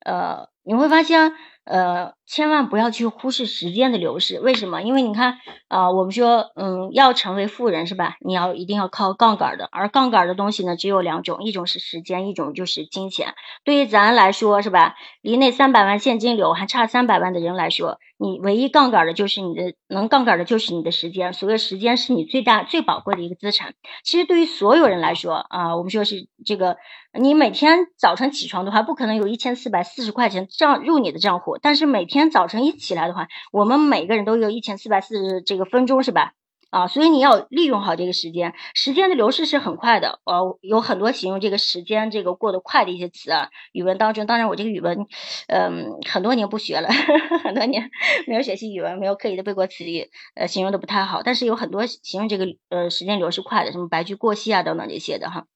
呃，你会发现。呃，千万不要去忽视时间的流逝。为什么？因为你看啊，我们说，嗯，要成为富人是吧？你要一定要靠杠杆的，而杠杆的东西呢，只有两种，一种是时间，一种就是金钱。对于咱来说是吧？离那三百万现金流还差三百万的人来说。你唯一杠杆的就是你的能杠杆的就是你的时间，所谓时间是你最大最宝贵的一个资产。其实对于所有人来说啊，我们说是这个，你每天早晨起床的话，不可能有一千四百四十块钱账入你的账户，但是每天今天早晨一起来的话，我们每个人都有一千四百四十这个分钟，是吧？啊，所以你要利用好这个时间，时间的流逝是很快的。呃，有很多形容这个时间这个过得快的一些词啊，语文当中，当然我这个语文，嗯，很多年不学了，很多年没有学习语文，没有刻意的背过词语，呃，形容的不太好。但是有很多形容这个呃时间流逝快的，什么白驹过隙啊等等这些的哈。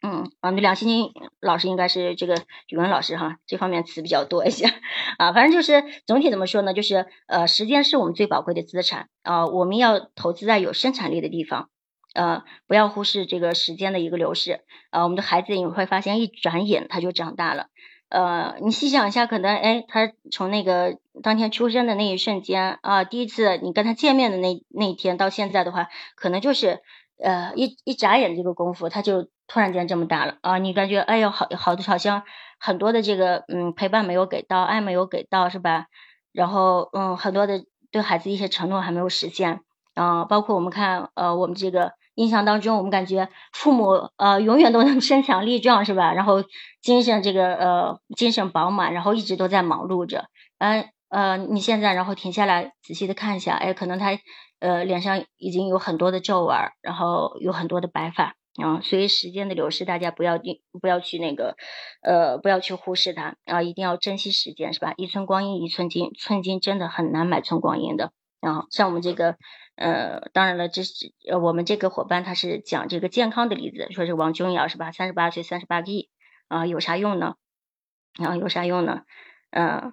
嗯，啊，那梁欣欣老师应该是这个语文老师哈，这方面词比较多一些 啊。反正就是总体怎么说呢，就是呃，时间是我们最宝贵的资产啊，我们要投资在有生产力的地方，呃，不要忽视这个时间的一个流逝啊。我们的孩子你会发现，一转眼他就长大了，呃，你细想一下，可能哎，他从那个当天出生的那一瞬间啊，第一次你跟他见面的那那一天到现在的话，可能就是呃一一眨眼这个功夫，他就。突然间这么大了啊！你感觉哎呦，好好的，好像很多的这个嗯陪伴没有给到，爱没有给到，是吧？然后嗯，很多的对孩子一些承诺还没有实现啊。包括我们看呃，我们这个印象当中，我们感觉父母呃永远都能 身强力壮，是吧？然后精神这个呃精神饱满，然后一直都在忙碌着。嗯呃，你现在然后停下来仔细的看一下，哎，可能他呃脸上已经有很多的皱纹，然后有很多的白发。啊，随时间的流逝，大家不要定，不要去那个，呃，不要去忽视它啊，一定要珍惜时间，是吧？一寸光阴一寸金，寸金真的很难买寸光阴的。然后像我们这个，呃，当然了，这是呃我们这个伙伴他是讲这个健康的例子，说是王君瑶是吧？三十八岁三十八个亿啊，有啥用呢？然后有啥用呢？嗯，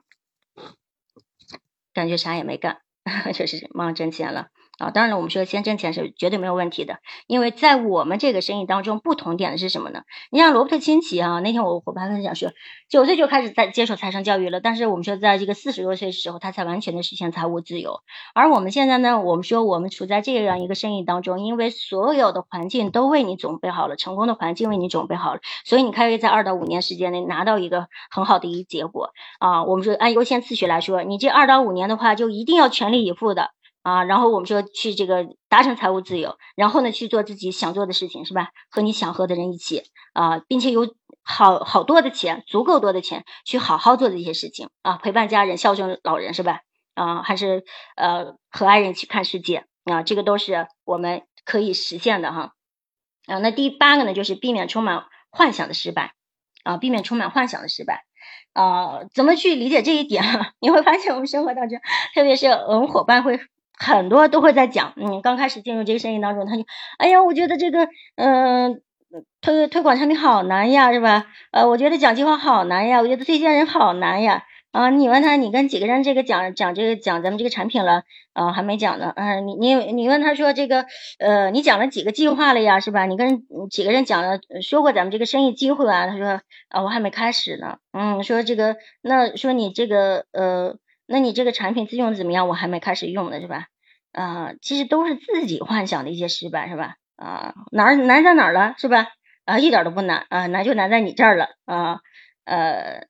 感觉啥也没干，就是忙挣钱了。啊，当然了，我们说先挣钱是绝对没有问题的，因为在我们这个生意当中，不同点的是什么呢？你像罗伯特清崎啊，那天我伙伴分享说，九岁就开始在接受财商教育了，但是我们说在这个四十多岁的时候，他才完全的实现财务自由。而我们现在呢，我们说我们处在这样一个生意当中，因为所有的环境都为你准备好了，成功的环境为你准备好了，所以你可以在二到五年时间内拿到一个很好的一个结果啊。我们说按优先次序来说，你这二到五年的话，就一定要全力以赴的。啊，然后我们说去这个达成财务自由，然后呢去做自己想做的事情，是吧？和你想和的人一起啊，并且有好好多的钱，足够多的钱去好好做这些事情啊，陪伴家人，孝顺老人，是吧？啊，还是呃和爱人一起看世界啊，这个都是我们可以实现的哈。啊，那第八个呢，就是避免充满幻想的失败啊，避免充满幻想的失败啊，怎么去理解这一点？你会发现我们生活当中，特别是我们伙伴会很多都会在讲，嗯，刚开始进入这个生意当中，他就，哎呀，我觉得这个，嗯，推推广产品好难呀，是吧？呃，我觉得讲计划好难呀，我觉得推荐人好难呀。啊，你问他，你跟几个人这个讲讲这个讲咱们这个产品了？啊，还没讲呢。嗯，你你你问他说这个，呃，你讲了几个计划了呀？是吧？你跟几个人讲了说过咱们这个生意机会啊？他说啊，我还没开始呢。嗯，说这个，那说你这个，呃，那你这个产品自用怎么样？我还没开始用呢，是吧？啊，其实都是自己幻想的一些失败，是吧？啊，哪儿难在哪儿了，是吧？啊，一点都不难啊，难就难在你这儿了啊，呃。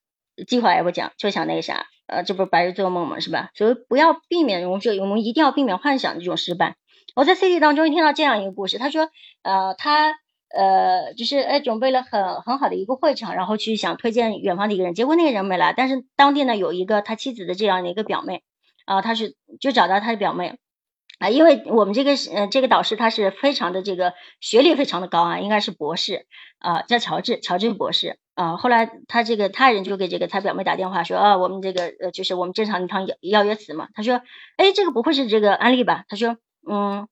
计划也不讲，就想那个啥，呃，这不是白日做梦嘛，是吧？所以不要避免，我们说我们一定要避免幻想这种失败。我在 C D 当中听到这样一个故事，他说，呃，他呃就是哎准备了很很好的一个会场，然后去想推荐远方的一个人，结果那个人没来，但是当地呢有一个他妻子的这样的一个表妹，啊，他是就找到他的表妹。啊，因为我们这个是呃这个导师他是非常的这个学历非常的高啊，应该是博士啊，叫乔治，乔治博士啊。后来他这个他人就给这个他表妹打电话说啊，我们这个呃就是我们正常一趟邀邀约词嘛。他说，哎，这个不会是这个安利吧？他说，嗯。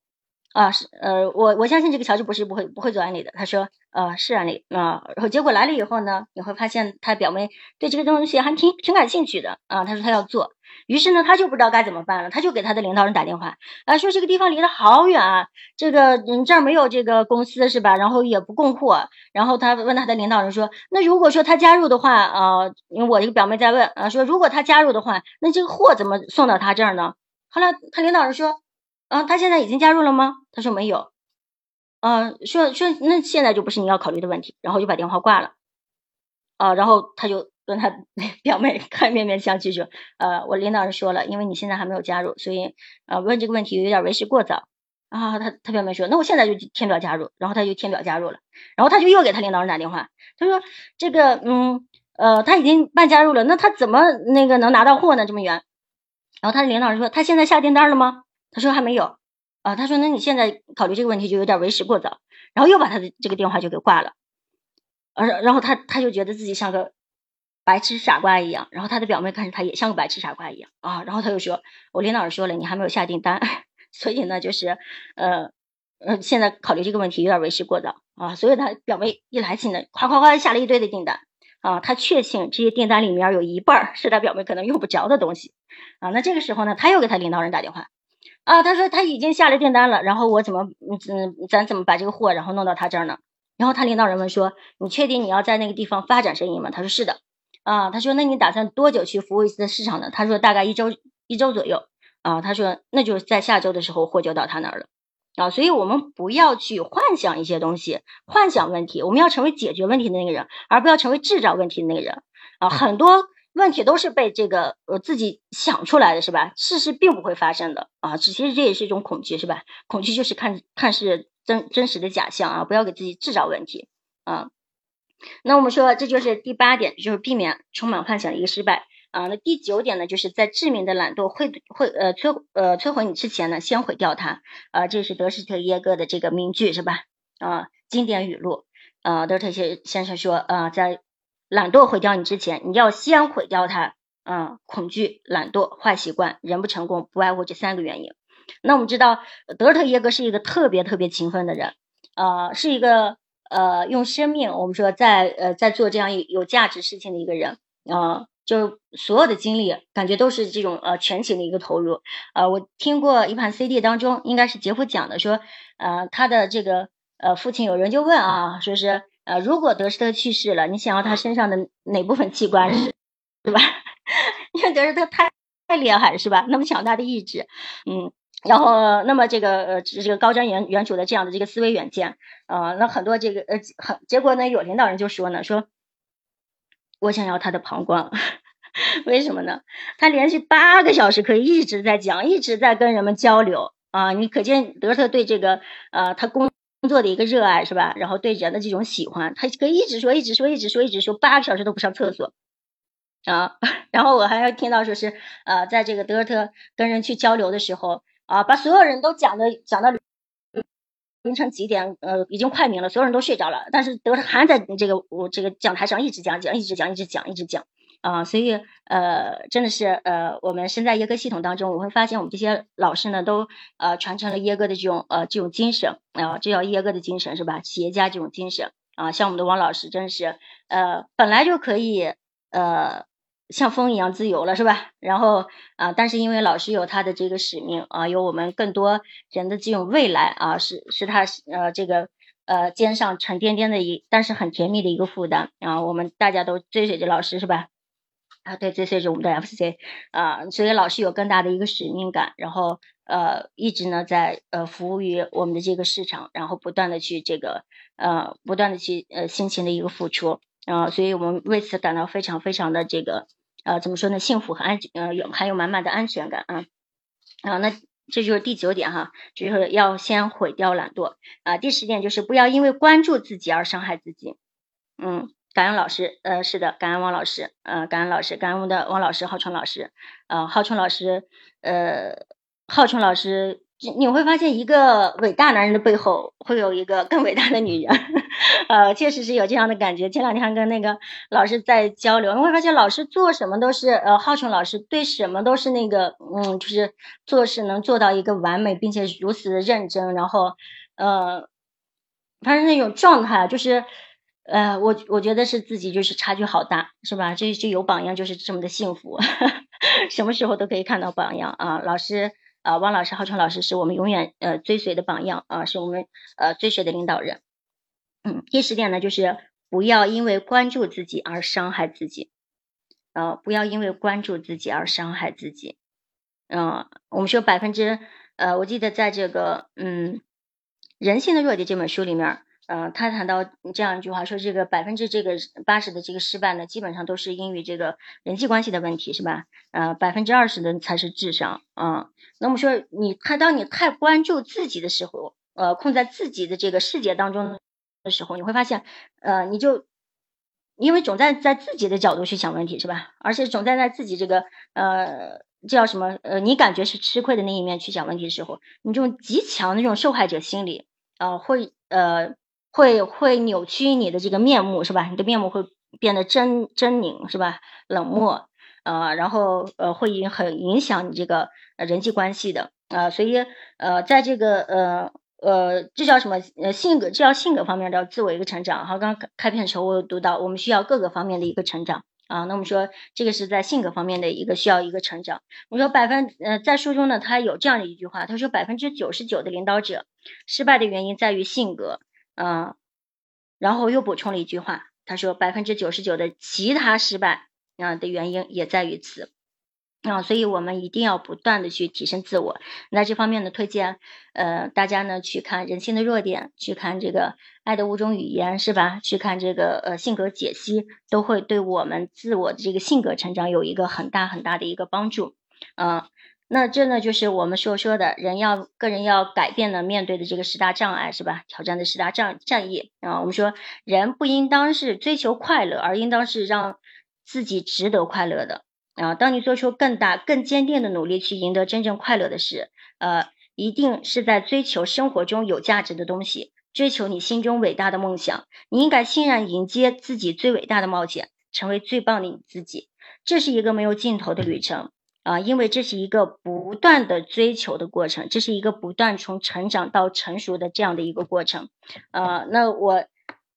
啊，是呃，我我相信这个乔治博士不会不会做安利的。他说，呃，是安利啊。然后结果来了以后呢，你会发现他表妹对这个东西还挺挺感兴趣的啊。他说他要做，于是呢，他就不知道该怎么办了，他就给他的领导人打电话啊，说这个地方离得好远啊，这个嗯这儿没有这个公司是吧？然后也不供货。然后他问他的领导人说，那如果说他加入的话啊，因为我这个表妹在问啊，说如果他加入的话，那这个货怎么送到他这儿呢？后来他领导人说。啊，他现在已经加入了吗？他说没有。啊，说说那现在就不是你要考虑的问题，然后就把电话挂了。啊，然后他就跟他 表妹看面面相觑说，呃，我领导人说了，因为你现在还没有加入，所以啊问这个问题有点为时过早。啊，他他表妹说，那我现在就填表加入，然后他就填表加入了，然后他就又给他领导人打电话，他说这个嗯呃他已经办加入了，那他怎么那个能拿到货呢？这么远？然后他的领导人说，他现在下订单了吗？他说还没有啊，他说那你现在考虑这个问题就有点为时过早，然后又把他的这个电话就给挂了，而然后他他就觉得自己像个白痴傻瓜一样，然后他的表妹看着他也像个白痴傻瓜一样啊，然后他又说，我领导人说了，你还没有下订单，所以呢就是呃呃现在考虑这个问题有点为时过早啊，所以他表妹一来气呢，夸夸夸下了一堆的订单啊，他确信这些订单里面有一半是他表妹可能用不着的东西啊，那这个时候呢，他又给他领导人打电话。啊，他说他已经下了订单了，然后我怎么嗯咱怎么把这个货然后弄到他这儿呢？然后他领导人问说，你确定你要在那个地方发展生意吗？他说是的。啊，他说那你打算多久去服务一次市场呢？他说大概一周一周左右。啊，他说那就是在下周的时候货就到他那儿了。啊，所以我们不要去幻想一些东西，幻想问题，我们要成为解决问题的那个人，而不要成为制造问题的那个人。啊，很多。问题都是被这个呃自己想出来的，是吧？事实并不会发生的啊，其实这也是一种恐惧，是吧？恐惧就是看看是真真实的假象啊，不要给自己制造问题啊。那我们说这就是第八点，就是避免充满幻想的一个失败啊。那第九点呢，就是在致命的懒惰会会呃摧呃摧毁你之前呢，先毁掉它啊。这是德施特耶格的这个名句，是吧？啊，经典语录啊，德施特先生说啊，在。懒惰毁掉你之前，你要先毁掉它。嗯，恐惧、懒惰、坏习惯，人不成功不外乎这三个原因。那我们知道，德尔特耶格是一个特别特别勤奋的人，呃，是一个呃用生命，我们说在呃在做这样有价值事情的一个人，啊，就所有的精力感觉都是这种呃全情的一个投入。呃，我听过一盘 CD 当中，应该是杰夫讲的，说呃他的这个呃父亲有人就问啊，说是。呃，如果德施特去世了，你想要他身上的哪部分器官是，对吧？因为德施特太太厉害是吧？那么强大的意志，嗯，然后那么这个呃这个高瞻远远瞩的这样的这个思维远见，呃，那很多这个呃很结果呢，有领导人就说呢，说我想要他的膀胱，为什么呢？他连续八个小时可以一直在讲，一直在跟人们交流啊，你可见德特对这个呃他工。工作的一个热爱是吧？然后对人的这种喜欢，他可以一直说，一直说，一直说，一直说，八个小时都不上厕所。啊，然后我还要听到说是呃，在这个德尔特跟人去交流的时候啊，把所有人都讲的讲到凌晨几点，呃，已经快明了，所有人都睡着了，但是德尔特还在这个我这个讲台上一直讲讲，一直讲，一直讲，一直讲啊，所以呃，真的是呃，我们身在耶格系统当中，我会发现我们这些老师呢，都呃传承了耶格的这种呃这种精神啊，这叫耶格的精神是吧？企业家这种精神啊，像我们的王老师，真是呃本来就可以呃。像风一样自由了，是吧？然后啊，但是因为老师有他的这个使命啊，有我们更多人的这种未来啊，是是他呃这个呃肩上沉甸甸的一，但是很甜蜜的一个负担啊。我们大家都追随着老师，是吧？啊，对，追随着我们的 FC 啊，所以老师有更大的一个使命感，然后呃一直呢在呃服务于我们的这个市场，然后不断的去这个呃不断的去呃辛勤的一个付出啊，所以我们为此感到非常非常的这个。呃，怎么说呢？幸福和安，呃，有还有满满的安全感啊啊，那这就是第九点哈，就是要先毁掉懒惰啊。第十点就是不要因为关注自己而伤害自己。嗯，感恩老师，呃，是的，感恩王老师，呃，感恩老师，感恩我们的王老师，浩春老师，呃，浩春老师，呃，浩春老师。你会发现，一个伟大男人的背后会有一个更伟大的女人，呃，确实是有这样的感觉。前两天跟那个老师在交流，你会发现老师做什么都是，呃，浩春老师对什么都是那个，嗯，就是做事能做到一个完美，并且如此认真，然后，呃，他是那种状态，就是，呃，我我觉得是自己就是差距好大，是吧？这就有榜样就是这么的幸福，什么时候都可以看到榜样啊，老师。啊，汪老师、浩春老师是我们永远呃追随的榜样啊，是我们呃追随的领导人。嗯，第十点呢，就是不要因为关注自己而伤害自己，呃，不要因为关注自己而伤害自己。嗯，我们说百分之呃，我记得在这个嗯《人性的弱点》这本书里面。嗯，他谈到这样一句话，说这个百分之这个八十的这个失败呢，基本上都是因为这个人际关系的问题，是吧？呃，百分之二十的才是智商啊。那么说，你他当你太关注自己的时候，呃，困在自己的这个世界当中的时候，你会发现，呃，你就因为总在在自己的角度去想问题，是吧？而且总在在自己这个呃叫什么呃，你感觉是吃亏的那一面去想问题的时候，你这种极强的这种受害者心理啊，会呃。会会扭曲你的这个面目是吧？你的面目会变得狰狰狞是吧？冷漠，呃，然后呃会影很影响你这个人际关系的啊，所以呃在这个呃呃这叫什么呃性格，这叫性格方面的自我一个成长。好，刚刚开篇的时候我有读到，我们需要各个方面的一个成长啊。那我们说这个是在性格方面的一个需要一个成长。我说百分呃在书中呢，他有这样的一句话，他说百分之九十九的领导者失败的原因在于性格。嗯，然后又补充了一句话，他说百分之九十九的其他失败啊的原因也在于此啊，所以我们一定要不断的去提升自我。那这方面的推荐，呃，大家呢去看人性的弱点，去看这个爱的五种语言是吧？去看这个呃性格解析，都会对我们自我的这个性格成长有一个很大很大的一个帮助啊。那这呢，就是我们所说的人要个人要改变的面对的这个十大障碍是吧？挑战的十大障战役啊。我们说人不应当是追求快乐，而应当是让自己值得快乐的啊。当你做出更大、更坚定的努力去赢得真正快乐的事，呃，一定是在追求生活中有价值的东西，追求你心中伟大的梦想。你应该欣然迎接自己最伟大的冒险，成为最棒的你自己。这是一个没有尽头的旅程。啊，因为这是一个不断的追求的过程，这是一个不断从成长到成熟的这样的一个过程。呃，那我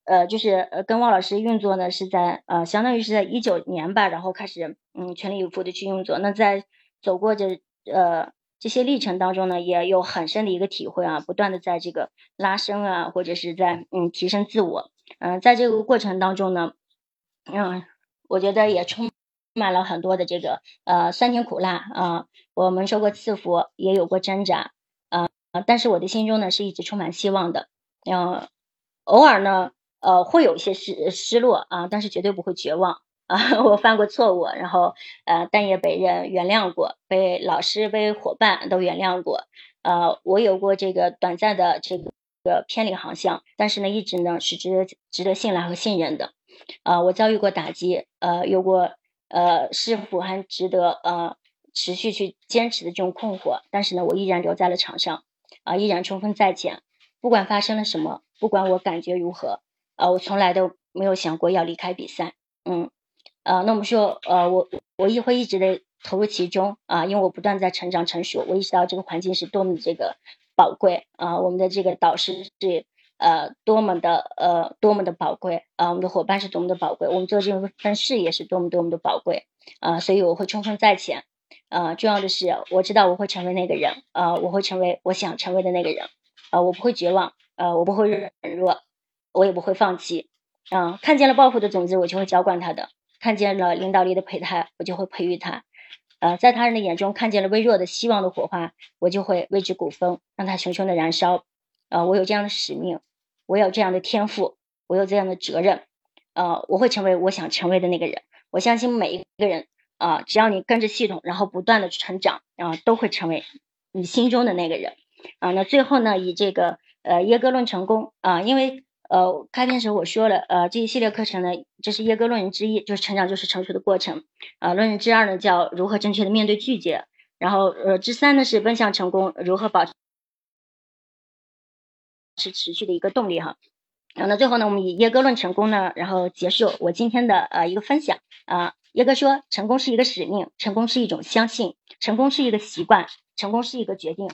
呃就是呃跟汪老师运作呢，是在呃相当于是在一九年吧，然后开始嗯全力以赴的去运作。那在走过这呃这些历程当中呢，也有很深的一个体会啊，不断的在这个拉伸啊，或者是在嗯提升自我。嗯，在这个过程当中呢，嗯，我觉得也充。满了很多的这个呃酸甜苦辣啊，我们受过赐福，也有过挣扎啊，但是我的心中呢是一直充满希望的，嗯，偶尔呢呃会有一些失失落啊，但是绝对不会绝望。啊，我犯过错误，然后呃但也被人原谅过，被老师被伙伴都原谅过，呃我有过这个短暂的这个偏离航向，但是呢一直呢是值得值得信赖和信任的，啊我遭遇过打击，呃有过。呃是否还值得呃持续去坚持的这种困惑，但是呢，我依然留在了场上，啊，依然冲锋在前，不管发生了什么，不管我感觉如何，啊，我从来都没有想过要离开比赛，嗯，呃，那我们说，呃，我我也会一直的投入其中，啊，因为我不断在成长成熟，我意识到这个环境是多么的这个宝贵，啊，我们的这个导师是呃多么的呃多么的宝贵，啊，我们的伙伴是多么的宝贵，我们做这份事业是多么多么的宝贵，啊，所以我会冲锋在前。呃，重要的是，我知道我会成为那个人，呃，我会成为我想成为的那个人，呃，我不会绝望，呃，我不会软弱，我也不会放弃，嗯，看见了抱负的种子，我就会浇灌它的；看见了领导力的胚胎，我就会培育它；呃，在他人的眼中看见了微弱的希望的火花，我就会为之鼓风，让它熊熊的燃烧。呃，我有这样的使命，我有这样的天赋，我有这样的责任，呃，我会成为我想成为的那个人。我相信每一个人。啊，只要你跟着系统，然后不断的成长，然后都会成为你心中的那个人。啊，那最后呢，以这个呃耶格论成功啊，因为呃开篇时候我说了，呃这一系列课程呢，这是耶格论人之一，就是成长就是成熟的过程。啊，论人之二呢叫如何正确的面对拒绝，然后呃之三呢是奔向成功，如何保是持续的一个动力哈。啊，那最后呢，我们以耶格论成功呢，然后结束我今天的呃一个分享啊。耶哥说：“成功是一个使命，成功是一种相信，成功是一个习惯，成功是一个决定。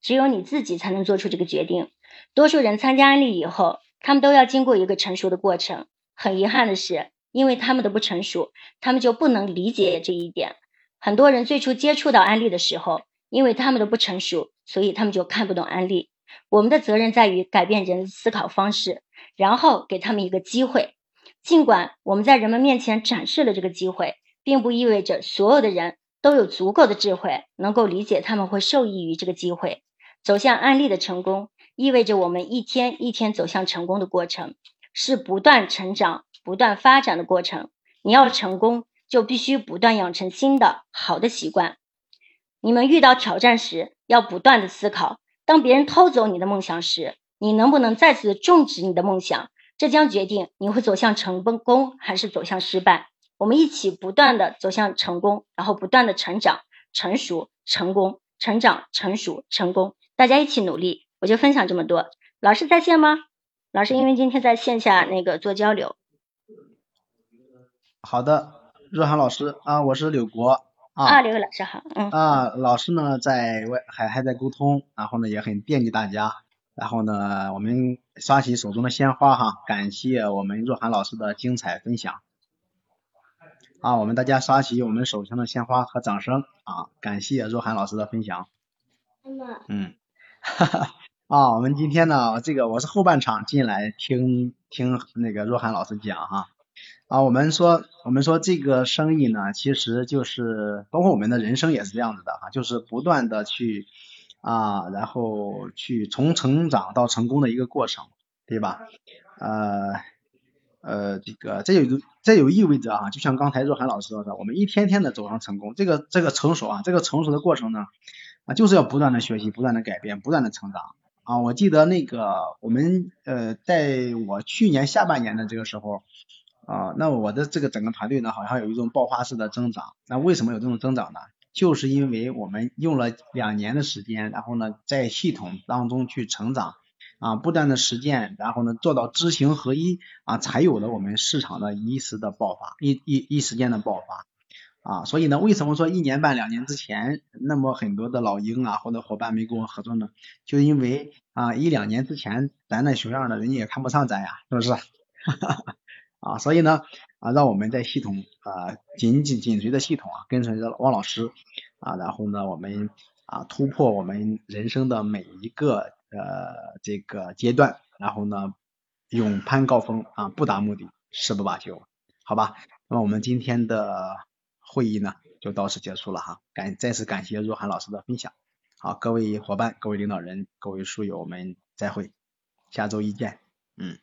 只有你自己才能做出这个决定。多数人参加安利以后，他们都要经过一个成熟的过程。很遗憾的是，因为他们的不成熟，他们就不能理解这一点。很多人最初接触到安利的时候，因为他们的不成熟，所以他们就看不懂安利。我们的责任在于改变人的思考方式，然后给他们一个机会。”尽管我们在人们面前展示了这个机会，并不意味着所有的人都有足够的智慧能够理解他们会受益于这个机会。走向安利的成功，意味着我们一天一天走向成功的过程，是不断成长、不断发展的过程。你要成功，就必须不断养成新的好的习惯。你们遇到挑战时，要不断的思考：当别人偷走你的梦想时，你能不能再次种植你的梦想？这将决定你会走向成功还是走向失败。我们一起不断的走向成功，然后不断的成长、成熟、成功、成长、成熟、成功。大家一起努力。我就分享这么多。老师在线吗？老师，因为今天在线下那个做交流。好的，若涵老师啊，我是柳国啊。啊，刘老师好。嗯。啊，老师呢在外还还在沟通，然后呢也很惦记大家。然后呢，我们刷起手中的鲜花哈，感谢我们若涵老师的精彩分享。啊，我们大家刷起我们手上的鲜花和掌声啊，感谢若涵老师的分享。嗯，哈哈，啊，我们今天呢，这个我是后半场进来听听那个若涵老师讲哈。啊，我们说我们说这个生意呢，其实就是包括我们的人生也是这样子的哈，就是不断的去。啊，然后去从成长到成功的一个过程，对吧？呃呃，这个这有这有意味着啊，就像刚才若涵老师说的，我们一天天的走上成功，这个这个成熟啊，这个成熟的过程呢，啊，就是要不断的学习，不断的改变，不断的成长啊。我记得那个我们呃，在我去年下半年的这个时候啊，那我的这个整个团队呢，好像有一种爆发式的增长。那为什么有这种增长呢？就是因为我们用了两年的时间，然后呢，在系统当中去成长啊，不断的实践，然后呢，做到知行合一啊，才有了我们市场的一时的爆发，一一一时间的爆发啊。所以呢，为什么说一年半两年之前，那么很多的老鹰啊或者伙伴没跟我合作呢？就因为啊一两年之前咱那熊样的，人家也看不上咱呀，是不是？哈 哈啊，所以呢。啊，让我们在系统啊紧紧紧随着系统啊，跟随着汪老师啊，然后呢，我们啊突破我们人生的每一个呃这个阶段，然后呢勇攀高峰啊，不达目的誓不罢休，好吧？那么我们今天的会议呢就到此结束了哈，感再次感谢若涵老师的分享，好，各位伙伴、各位领导人、各位书友，我们再会，下周一见，嗯。